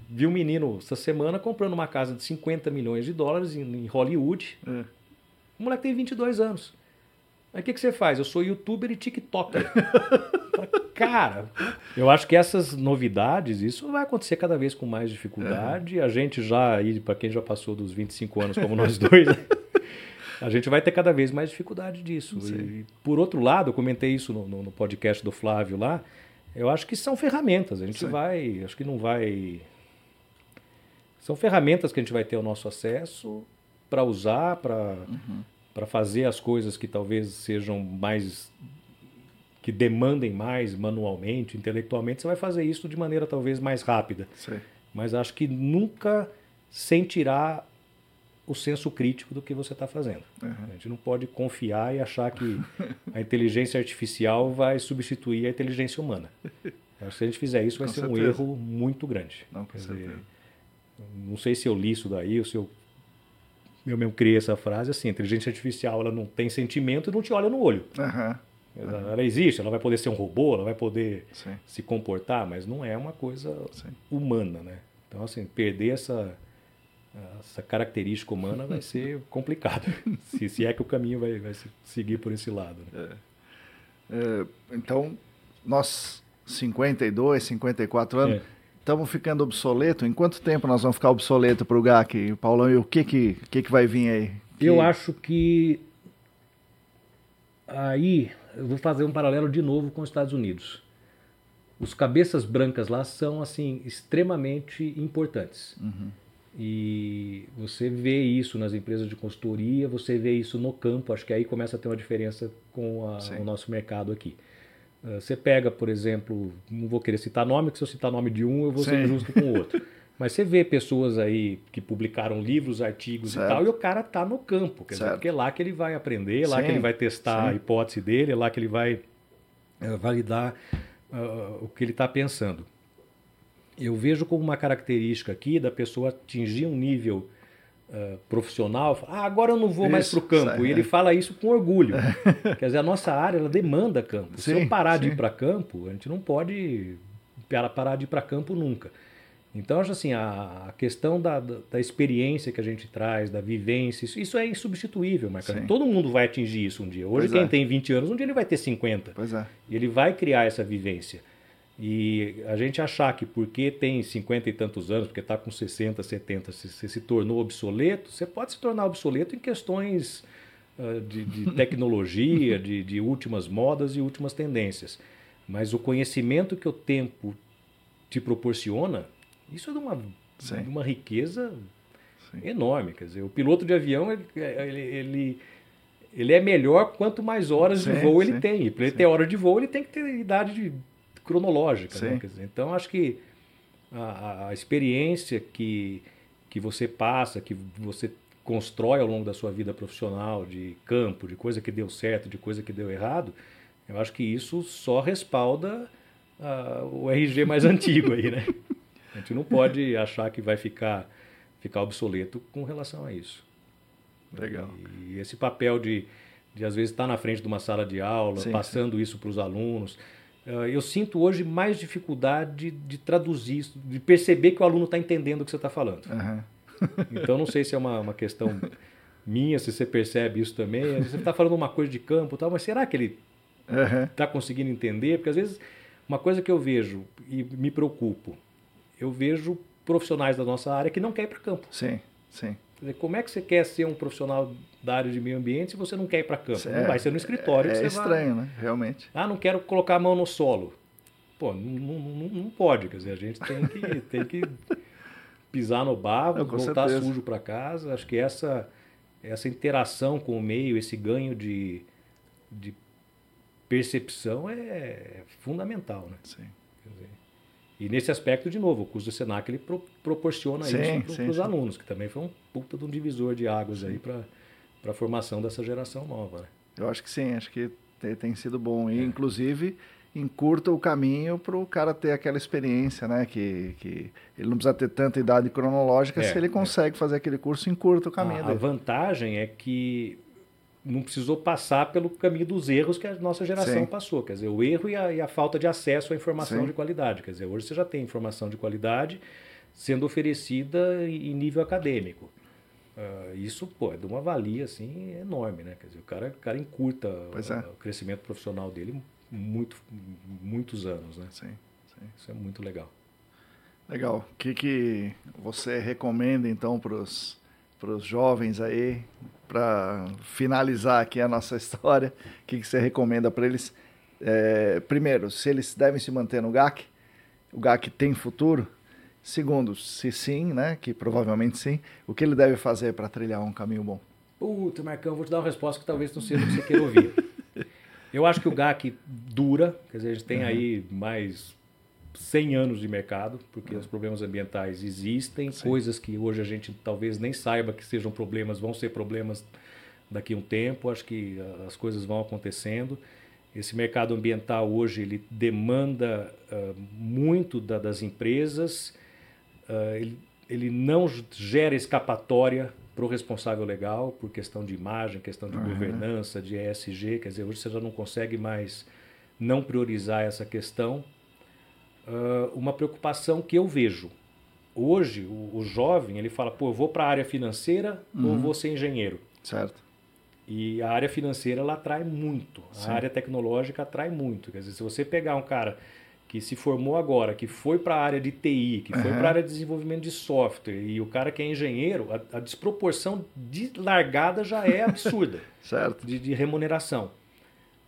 vi um menino essa semana comprando uma casa de 50 milhões de dólares em, Hollywood. É. O moleque tem 22 anos. Aí o que, que você faz? Eu sou youtuber e tiktoker. Cara, eu acho que essas novidades, isso vai acontecer cada vez com mais dificuldade. É. A gente já, para quem já passou dos 25 anos como nós dois, a gente vai ter cada vez mais dificuldade disso. E, por outro lado, eu comentei isso no, no, no, podcast do Flávio lá, eu acho que são ferramentas. A gente Sim. vai, acho que não vai... São ferramentas que a gente vai ter ao nosso acesso para usar, para... Uhum para fazer as coisas que talvez sejam mais que demandem mais manualmente, intelectualmente, você vai fazer isso de maneira talvez mais rápida. Sim. Mas acho que nunca sem tirar o senso crítico do que você está fazendo. Uhum. A gente não pode confiar e achar que a inteligência artificial vai substituir a inteligência humana. Se a gente fizer isso, vai com ser certeza. um erro muito grande. Não, dizer, não sei se eu li isso daí ou se eu eu mesmo criei essa frase assim, a inteligência artificial ela não tem sentimento e não te olha no olho. Uhum. Ela, existe, ela vai poder ser um robô, ela vai poder Sim. se comportar, mas não é uma coisa Sim. humana, né? Então, assim, perder essa, essa característica humana vai ser complicado, se, se é que o caminho vai, vai seguir por esse lado. Né? É. É, então, nós, 52, 54 anos, é estamos ficando obsoleto. Em quanto tempo nós vamos ficar obsoleto para o GAC, Paulão? E o que que, que, que vai vir aí? Que... Eu acho que aí eu vou fazer um paralelo de novo com os Estados Unidos. Os cabeças brancas lá são assim extremamente importantes. Uhum. E você vê isso nas empresas de consultoria, você vê isso no campo. Acho que aí começa a ter uma diferença com a, o nosso mercado aqui. Eh, você pega, por exemplo, não vou querer citar nome, porque se eu citar nome de um, eu vou Sim. ser justo com o outro. Mas você vê pessoas aí que publicaram livros, artigos certo. e tal, e o cara tá no campo. Quer dizer, porque é lá que ele vai aprender, é lá Sim. que ele vai testar Sim. a hipótese dele, é lá que ele vai uh, validar uh, o que ele está pensando. eu vejo como uma característica aqui da pessoa atingir um nível uh, profissional. Ah, agora eu não vou isso, mais para o campo. E ele fala isso com orgulho. Quer dizer, a nossa área ela demanda campo. Sim, Se eu parar sim. de ir para campo, a gente não pode parar de ir para campo nunca. Então, acho assim, a, questão da, da, da, experiência que a gente traz, da vivência, isso, isso é insubstituível, Marcelo. Todo mundo vai atingir isso um dia. Hoje, pois quem é. tem 20 anos, um dia ele vai ter 50. Pois é. E ele vai criar essa vivência. E a gente achar que porque tem 50 e tantos anos, porque está com 60, 70, você se, se tornou obsoleto, você pode se tornar obsoleto em questões uh, de, de, tecnologia, de, de últimas modas e últimas tendências. Mas o conhecimento que o tempo te proporciona, isso é de uma, de uma riqueza Sim. enorme. Quer dizer, o piloto de avião, ele, ele, ele, ele é melhor quanto mais horas sim, de voo ele tem. E para ele ter hora de voo, ele tem que ter idade de, cronológica. Né? Dizer, então, acho que a, a, experiência que, que você passa, que você constrói ao longo da sua vida profissional, de campo, de coisa que deu certo, de coisa que deu errado, eu acho que isso só respalda uh, o RG mais antigo aí, né? A gente não pode achar que vai ficar, ficar obsoleto com relação a isso. Legal. E esse papel de, de às vezes, estar na frente de uma sala de aula, sim, passando sim. isso para os alunos. Uh, eu sinto hoje mais dificuldade de, traduzir isso, de perceber que o aluno está entendendo o que você está falando. Uhum. então, não sei se é uma, uma questão minha, se você percebe isso também. Você está falando uma coisa de campo tal, mas será que ele está uhum. conseguindo entender? Porque às vezes, uma coisa que eu vejo e me preocupo, eu vejo profissionais da nossa área que não querem ir para campo. Sim, sim. Dizer, como é que você quer ser um profissional da área de meio ambiente se você não quer ir para campo? É, não vai ser no escritório. É, é estranho, vai... né? Realmente. Ah, não quero colocar a mão no solo. Pô, não, não, não pode. Quer dizer, a gente tem que, tem que pisar no barro, voltar certeza. sujo para casa. Acho que essa, essa interação com o meio, esse ganho de, de percepção é fundamental, né? Sim. Dizer, e nesse aspecto, de novo, o curso do Senac ele pro, proporciona sim, isso para os alunos, que também foi um puta de um divisor de águas sim. aí para a formação dessa geração nova. Né? Eu acho que sim, acho que tem, tem sido bom. E, é. inclusive, encurta o caminho para o cara ter aquela experiência, né? Que, que ele não precisa ter tanta idade cronológica, é, se ele é. consegue é. fazer aquele curso, encurta o caminho. A, a vantagem é que não precisou passar pelo caminho dos erros que a nossa geração Sim. passou. Quer dizer, o erro e a, e a falta de acesso à informação Sim. de qualidade. Quer dizer, hoje você já tem informação de qualidade sendo oferecida em nível acadêmico. Uh, isso pô, é de uma valia assim, enorme, né? Quer dizer, o cara, o cara encurta é. o, o, crescimento profissional dele muito, muitos anos, né? Sim, sim. Isso é muito legal. Legal. O que, que você recomenda então para os jovens aí para finalizar aqui a nossa história, o que, que você recomenda para eles? É, primeiro, se eles devem se manter no GAC, o GAC tem futuro. Segundo, se sim, né, que provavelmente sim, o que ele deve fazer para trilhar um caminho bom? Puta, Marcão, vou te dar uma resposta que talvez não seja o que você queira ouvir. Eu acho que o GAC dura, quer dizer, a gente tem uhum. aí mais 100 anos de mercado, porque os problemas ambientais existem, Sim. coisas que hoje a gente talvez nem saiba que sejam problemas, vão ser problemas daqui a um tempo, acho que as coisas vão acontecendo. Esse mercado ambiental hoje ele demanda uh, muito da, das empresas, uh, ele, ele não gera escapatória para o responsável legal por questão de imagem, questão de uhum. governança, de ESG, quer dizer, hoje você já não consegue mais não priorizar essa questão uh, uma preocupação que eu vejo. Hoje, o, o jovem, ele fala, pô, eu vou para a área financeira uhum. ou vou ser engenheiro? Certo. E a área financeira, ela atrai muito. Sim. A área tecnológica atrai muito. Quer dizer, se você pegar um cara que se formou agora, que foi para a área de TI, que uhum. foi para a área de desenvolvimento de software, e o cara que é engenheiro, a, a desproporção de largada já é absurda. certo. De, de remuneração.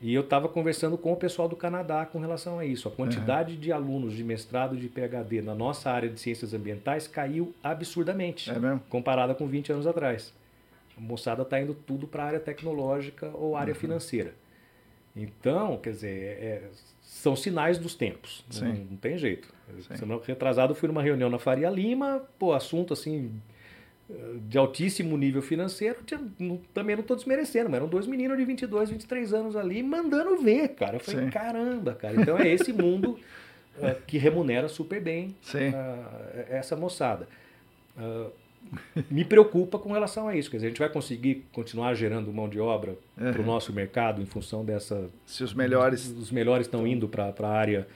E eu estava conversando com o pessoal do Canadá com relação a isso. A quantidade uhum. de alunos de mestrado de PhD na nossa área de ciências ambientais caiu absurdamente, é mesmo? comparada com 20 anos atrás. A moçada está indo tudo para a área tecnológica ou área uhum. financeira. Então, quer dizer, é, são sinais dos tempos. Não, não, tem jeito. Sim. Semana retrasada eu fui numa reunião na Faria Lima, pô, assunto assim de altíssimo nível financeiro, também não estou desmerecendo, mas eram dois meninos de 22, 23 anos ali mandando ver, cara. Eu falei, Sim. caramba, cara. Então é esse mundo uh, que remunera super bem uh, essa moçada. Uh, me preocupa com relação a isso. Quer dizer, a gente vai conseguir continuar gerando mão de obra uhum. para o nosso mercado em função dessa. Se os melhores. Os melhores estão indo para a área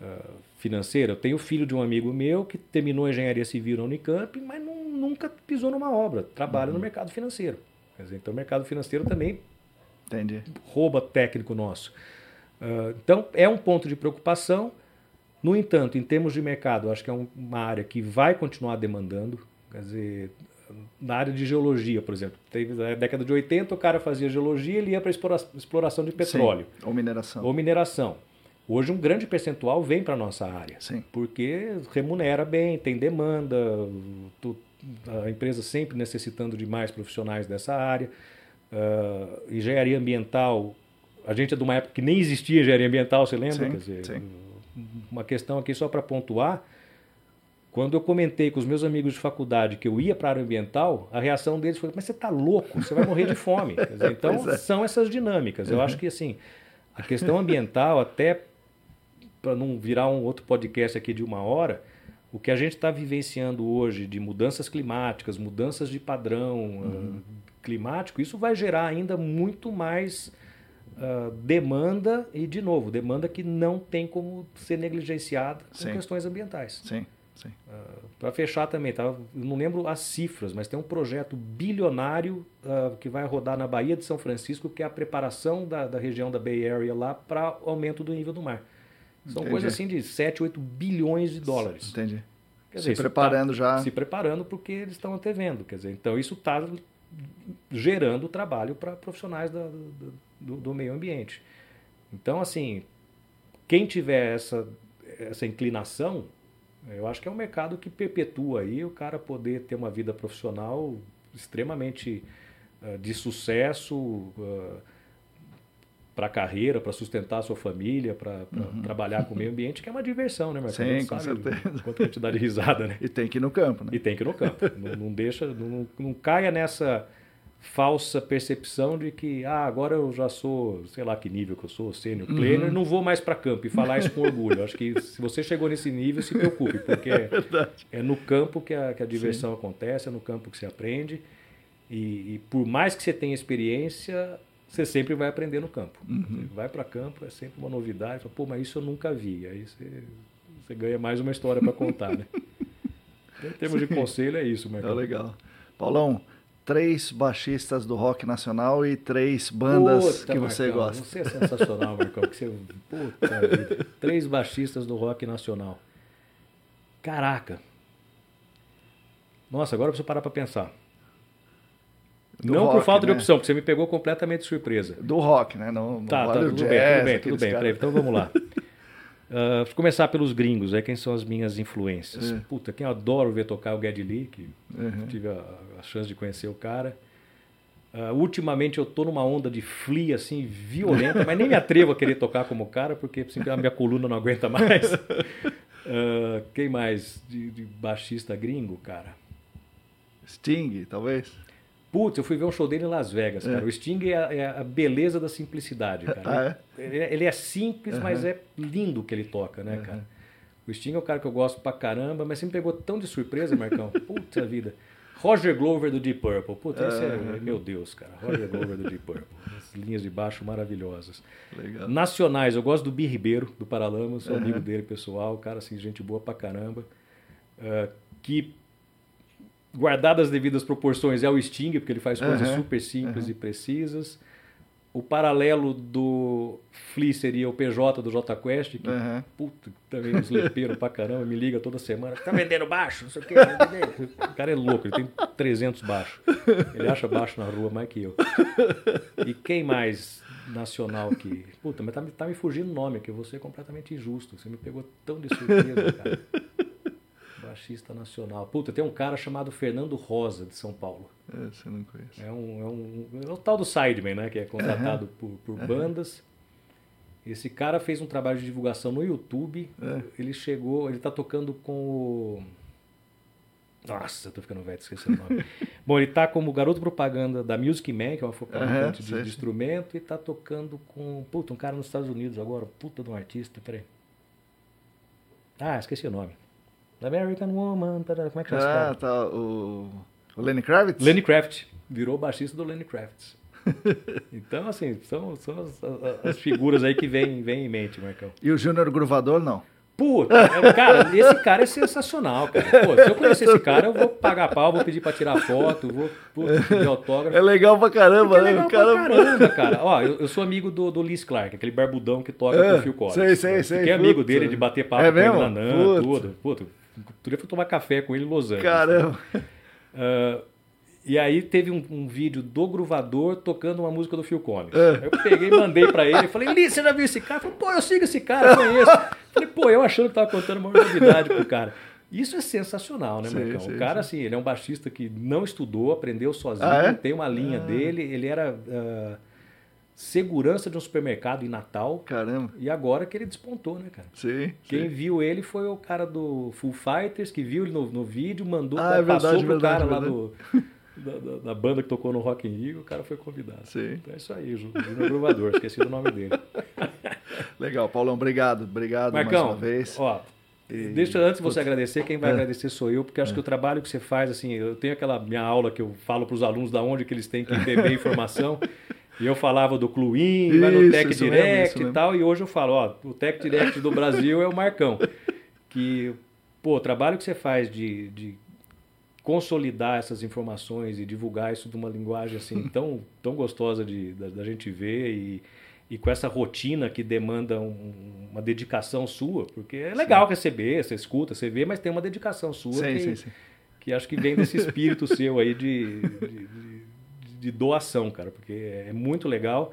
uh, financeira. Eu tenho filho de um amigo meu que terminou engenharia civil na Unicamp, mas não, nunca pisou numa obra. Trabalha uhum. no mercado financeiro. Então o mercado financeiro também Entendi. rouba técnico nosso. Uh, então é um ponto de preocupação. No entanto, em termos de mercado, acho que é uma área que vai continuar demandando. Quer dizer, na área de geologia, por exemplo. Teve na década de 80, o cara fazia geologia, ele ia para exploração de petróleo. Sim, ou mineração. Ou mineração. Hoje um grande percentual vem para a nossa área. Sim. Porque remunera bem, tem demanda, a empresa sempre necessitando de mais profissionais dessa área. Uh, engenharia ambiental, a gente é de uma época que nem existia engenharia ambiental, você lembra? Sim, Quer dizer, sim. Uma questão aqui só para pontuar, quando eu comentei com os meus amigos de faculdade que eu ia para a área ambiental, a reação deles foi: mas você está louco, você vai morrer de fome. Dizer, então, é. são essas dinâmicas. Eu uhum. acho que assim, a questão ambiental, até para não virar um outro podcast aqui de uma hora, o que a gente está vivenciando hoje de mudanças climáticas, mudanças de padrão uhum. uh, climático, isso vai gerar ainda muito mais uh, demanda e, de novo, demanda que não tem como ser negligenciada Sim. com questões ambientais. Sim. Uh, Para fechar também, tá? não lembro as cifras, mas tem um projeto bilionário que vai rodar na Baía de São Francisco, que é a preparação da, da região da Bay Area lá para aumento do nível do mar. São Entendi. coisas assim de 7, 8 bilhões de dólares. Entendi. Quer se dizer, preparando tá, já. Se preparando porque eles estão antevendo. Quer dizer, então isso está gerando trabalho para profissionais da, do, do meio ambiente. Então, assim, quem tiver essa, essa inclinação eu acho que é um mercado que perpetua aí o cara poder ter uma vida profissional extremamente uh, de sucesso uh, para a carreira, para sustentar a sua família, para uhum. trabalhar com o meio ambiente, que é uma diversão, né, Marcelo? Sim, com certeza. Quanto a gente dá de risada, né? E tem que ir no campo, né? E tem que ir no campo. não, não, deixa, não, não caia nessa falsa percepção de que ah, agora eu já sou, sei lá que nível que eu sou, sênior uhum. player, não vou mais para campo e falar isso com orgulho. Acho que se você chegou nesse nível, se preocupe, porque é, é no campo que a, que a diversão Sim. acontece, é no campo que se aprende. E, e, por mais que você tenha experiência, você sempre vai aprender no campo. Uhum. vai para campo, é sempre uma novidade. Fala, Pô, mas isso eu nunca vi. Aí você, você ganha mais uma história para contar, né? Então, em termos Sim. de conselho, é isso, Marcão. É legal. Paulão, três baixistas do rock nacional e três bandas Puta, que você Marcão, gosta. Você é sensacional, Marcão. Que você... Puta vida. Três baixistas do rock nacional. Caraca. Nossa, agora eu preciso parar para pensar. Do não rock, por falta né? de opção, porque você me pegou completamente de surpresa. Do rock, né? Não, não tá, tá, tudo jazz, bem, tudo bem, tudo bem. Cara... Então vamos lá. Uh, vou começar pelos gringos, é quem são as minhas influências. É. Puta, quem eu adoro ver tocar é o Geddy Lee, que uhum. tive a, a, chance de conhecer o cara. Uh, ultimamente eu tô numa onda de flea assim violenta, mas nem me atrevo a querer tocar como o cara, porque sempre a minha coluna não aguenta mais. Uh, quem mais de, de baixista gringo, cara? Sting, talvez. Putz, eu fui ver um show dele em Las Vegas, é. cara. O Sting é a, é a, beleza da simplicidade, cara. Ah, é? ele, ele, é simples, uhum. mas é lindo que ele toca, né, uhum. cara? O Sting é um cara que eu gosto pra caramba, mas sempre pegou tão de surpresa, Marcão. Puta vida. Roger Glover do Deep Purple. Puta, esse é, meu Deus, cara. Roger Glover do Deep Purple. As linhas de baixo maravilhosas. Legal. Nacionais, eu gosto do Bi Ribeiro, do Paralamas, sou uhum. amigo dele pessoal, cara assim, gente boa pra caramba. Uh, que guardadas as devidas proporções, é o Sting, porque ele faz coisas uhum, super simples uhum. e precisas. O paralelo do Flea seria o PJ do J Quest, que uhum. puta, também uns lepeiros pra caramba, me liga toda semana. Tá vendendo baixo, não sei o quê. o cara é louco, ele tem 300 baixos. Ele acha baixo na rua mais que eu. E quem mais nacional que... Puta, mas tá, tá me fugindo o nome aqui, eu vou ser completamente injusto. Você me pegou tão de surpresa, cara baixista nacional. Puta, tem um cara chamado Fernando Rosa, de São Paulo. É, você não conhece. É, um, é, um, é o tal do Sideman, né? Que é contratado uhum. por, por uhum. bandas. Esse cara fez um trabalho de divulgação no YouTube. É. Ele chegou, ele tá tocando com o. Nossa, eu tô ficando velho, esqueci o nome. Bom, ele tá como garoto propaganda da Music Man, que é uma fabricante uhum, de, de, instrumento, e tá tocando com. Puta, um cara nos Estados Unidos agora, puta de um artista, peraí. Ah, esqueci o nome. American Woman. Como é que chama Ah, tá. O, o Lenny Kravitz? Lenny Kravitz. Virou baixista do Lenny Kravitz. então, assim, são, são as, as, as, figuras aí que vêm vem em mente, Marcão. E o Júnior Gruvador, não? Puta, cara, esse cara é sensacional, cara. Pô, se eu conhecer esse cara, eu vou pagar pau, vou pedir pra tirar foto, vou, vou pedir autógrafo. É legal pra caramba, é né? legal pra caramba, cara. Ó, eu, eu, sou amigo do, do Liz Clark, aquele barbudão que toca é, com o Phil Collins. Sei, sei, sei. Fiquei amigo dele de bater papo é com ele na NAN, tudo. Puta, outro fui tomar café com ele em Los Angeles. Caramba. Uh, e aí teve um, um, vídeo do Gruvador tocando uma música do Phil Collins. É. Eu peguei, mandei para ele, falei, Li, você já viu esse cara? Falei, pô, eu sigo esse cara, conheço. falei, pô, eu achando que tava contando uma novidade pro cara. Isso é sensacional, né, Marcão? Sim, o cara, sim. assim, ele é um baixista que não estudou, aprendeu sozinho, ah, é? tem uma linha ah. dele, ele era uh, segurança de um supermercado em Natal. Caramba. E agora que ele despontou, né, cara? Sim. Quem sim. viu ele foi o cara do Full Fighters, que viu ele no, no vídeo, mandou, ah, é passou verdade, pro verdade, cara verdade. lá do da, da, da, banda que tocou no Rock in Rio, o cara foi convidado. Sim. Então é isso aí, Júnior Gruvador, esqueci o nome dele. Legal, Paulão, obrigado, obrigado Marcão, mais uma vez. Ó, e... Deixa antes de você agradecer, quem vai é. agradecer sou eu, porque acho é. que o trabalho que você faz, assim, eu tenho aquela minha aula que eu falo para os alunos da onde que eles têm que entender informação. E eu falava do Cluin, vai no Tech Direct e tal, e hoje eu falo, ó, o Tech Direct do Brasil é o Marcão. Que, pô, o trabalho que você faz de, de consolidar essas informações e divulgar isso de uma linguagem assim tão, tão gostosa de, da, da gente ver e, e com essa rotina que demanda um, uma dedicação sua, porque é legal sim. receber, você escuta, você vê, mas tem uma dedicação sua sim, que, sim, sim. que acho que vem desse espírito seu aí de, de, de, de doação, cara, porque é muito legal.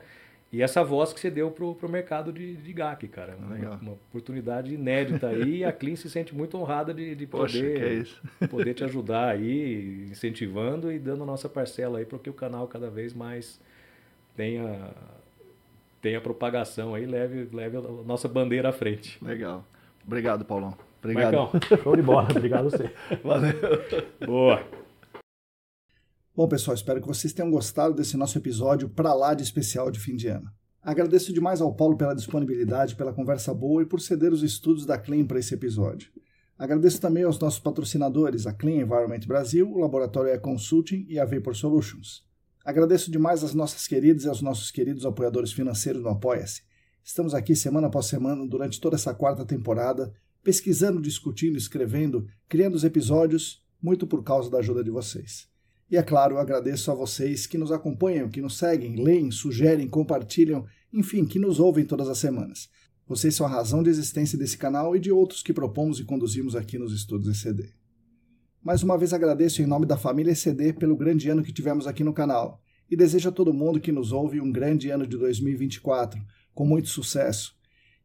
E essa voz que você deu pro, pro mercado de, de GAC, cara. Uma, uma, oportunidade inédita aí e a Clean se sente muito honrada de, de poder, é poder te ajudar aí, incentivando e dando a nossa parcela aí para que o canal cada vez mais tenha, tenha propagação aí, leve, leve a nossa bandeira à frente. Legal. Obrigado, Paulão. Obrigado. Marcão, show de bola. Obrigado a você. Valeu. Boa. Bom, pessoal, espero que vocês tenham gostado desse nosso episódio para lá de especial de fim de ano. Agradeço demais ao Paulo pela disponibilidade, pela conversa boa e por ceder os estudos da Clean para esse episódio. Agradeço também aos nossos patrocinadores, a Clean Environment Brasil, o Laboratório E-Consulting e a Vapor Solutions. Agradeço demais às nossas queridas e aos nossos queridos apoiadores financeiros no Apoia-se. Estamos aqui semana após semana durante toda essa quarta temporada, pesquisando, discutindo, escrevendo, criando os episódios, muito por causa da ajuda de vocês. E é claro, agradeço a vocês que nos acompanham, que nos seguem, leem, sugerem, compartilham, enfim, que nos ouvem todas as semanas. Vocês são a razão de existência desse canal e de outros que propomos e conduzimos aqui nos estudos ECD. Mais uma vez agradeço em nome da família ECD pelo grande ano que tivemos aqui no canal e desejo a todo mundo que nos ouve um grande ano de 2024, com muito sucesso.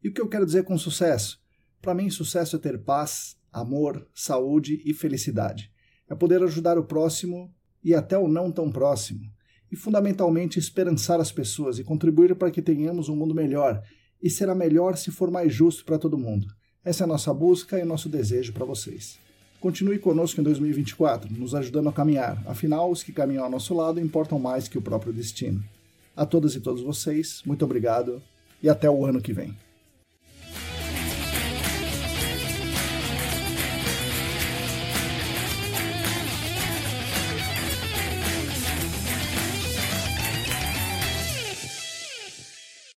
E o que eu quero dizer com sucesso? Para mim, sucesso é ter paz, amor, saúde e felicidade. É poder ajudar o próximo e até o não tão próximo, e fundamentalmente esperançar as pessoas e contribuir para que tenhamos um mundo melhor, e será melhor se for mais justo para todo mundo. Essa é a nossa busca e nosso desejo para vocês. Continue conosco em 2024, nos ajudando a caminhar, afinal, os que caminham ao nosso lado importam mais que o próprio destino. A todas e todos vocês, muito obrigado e até o ano que vem.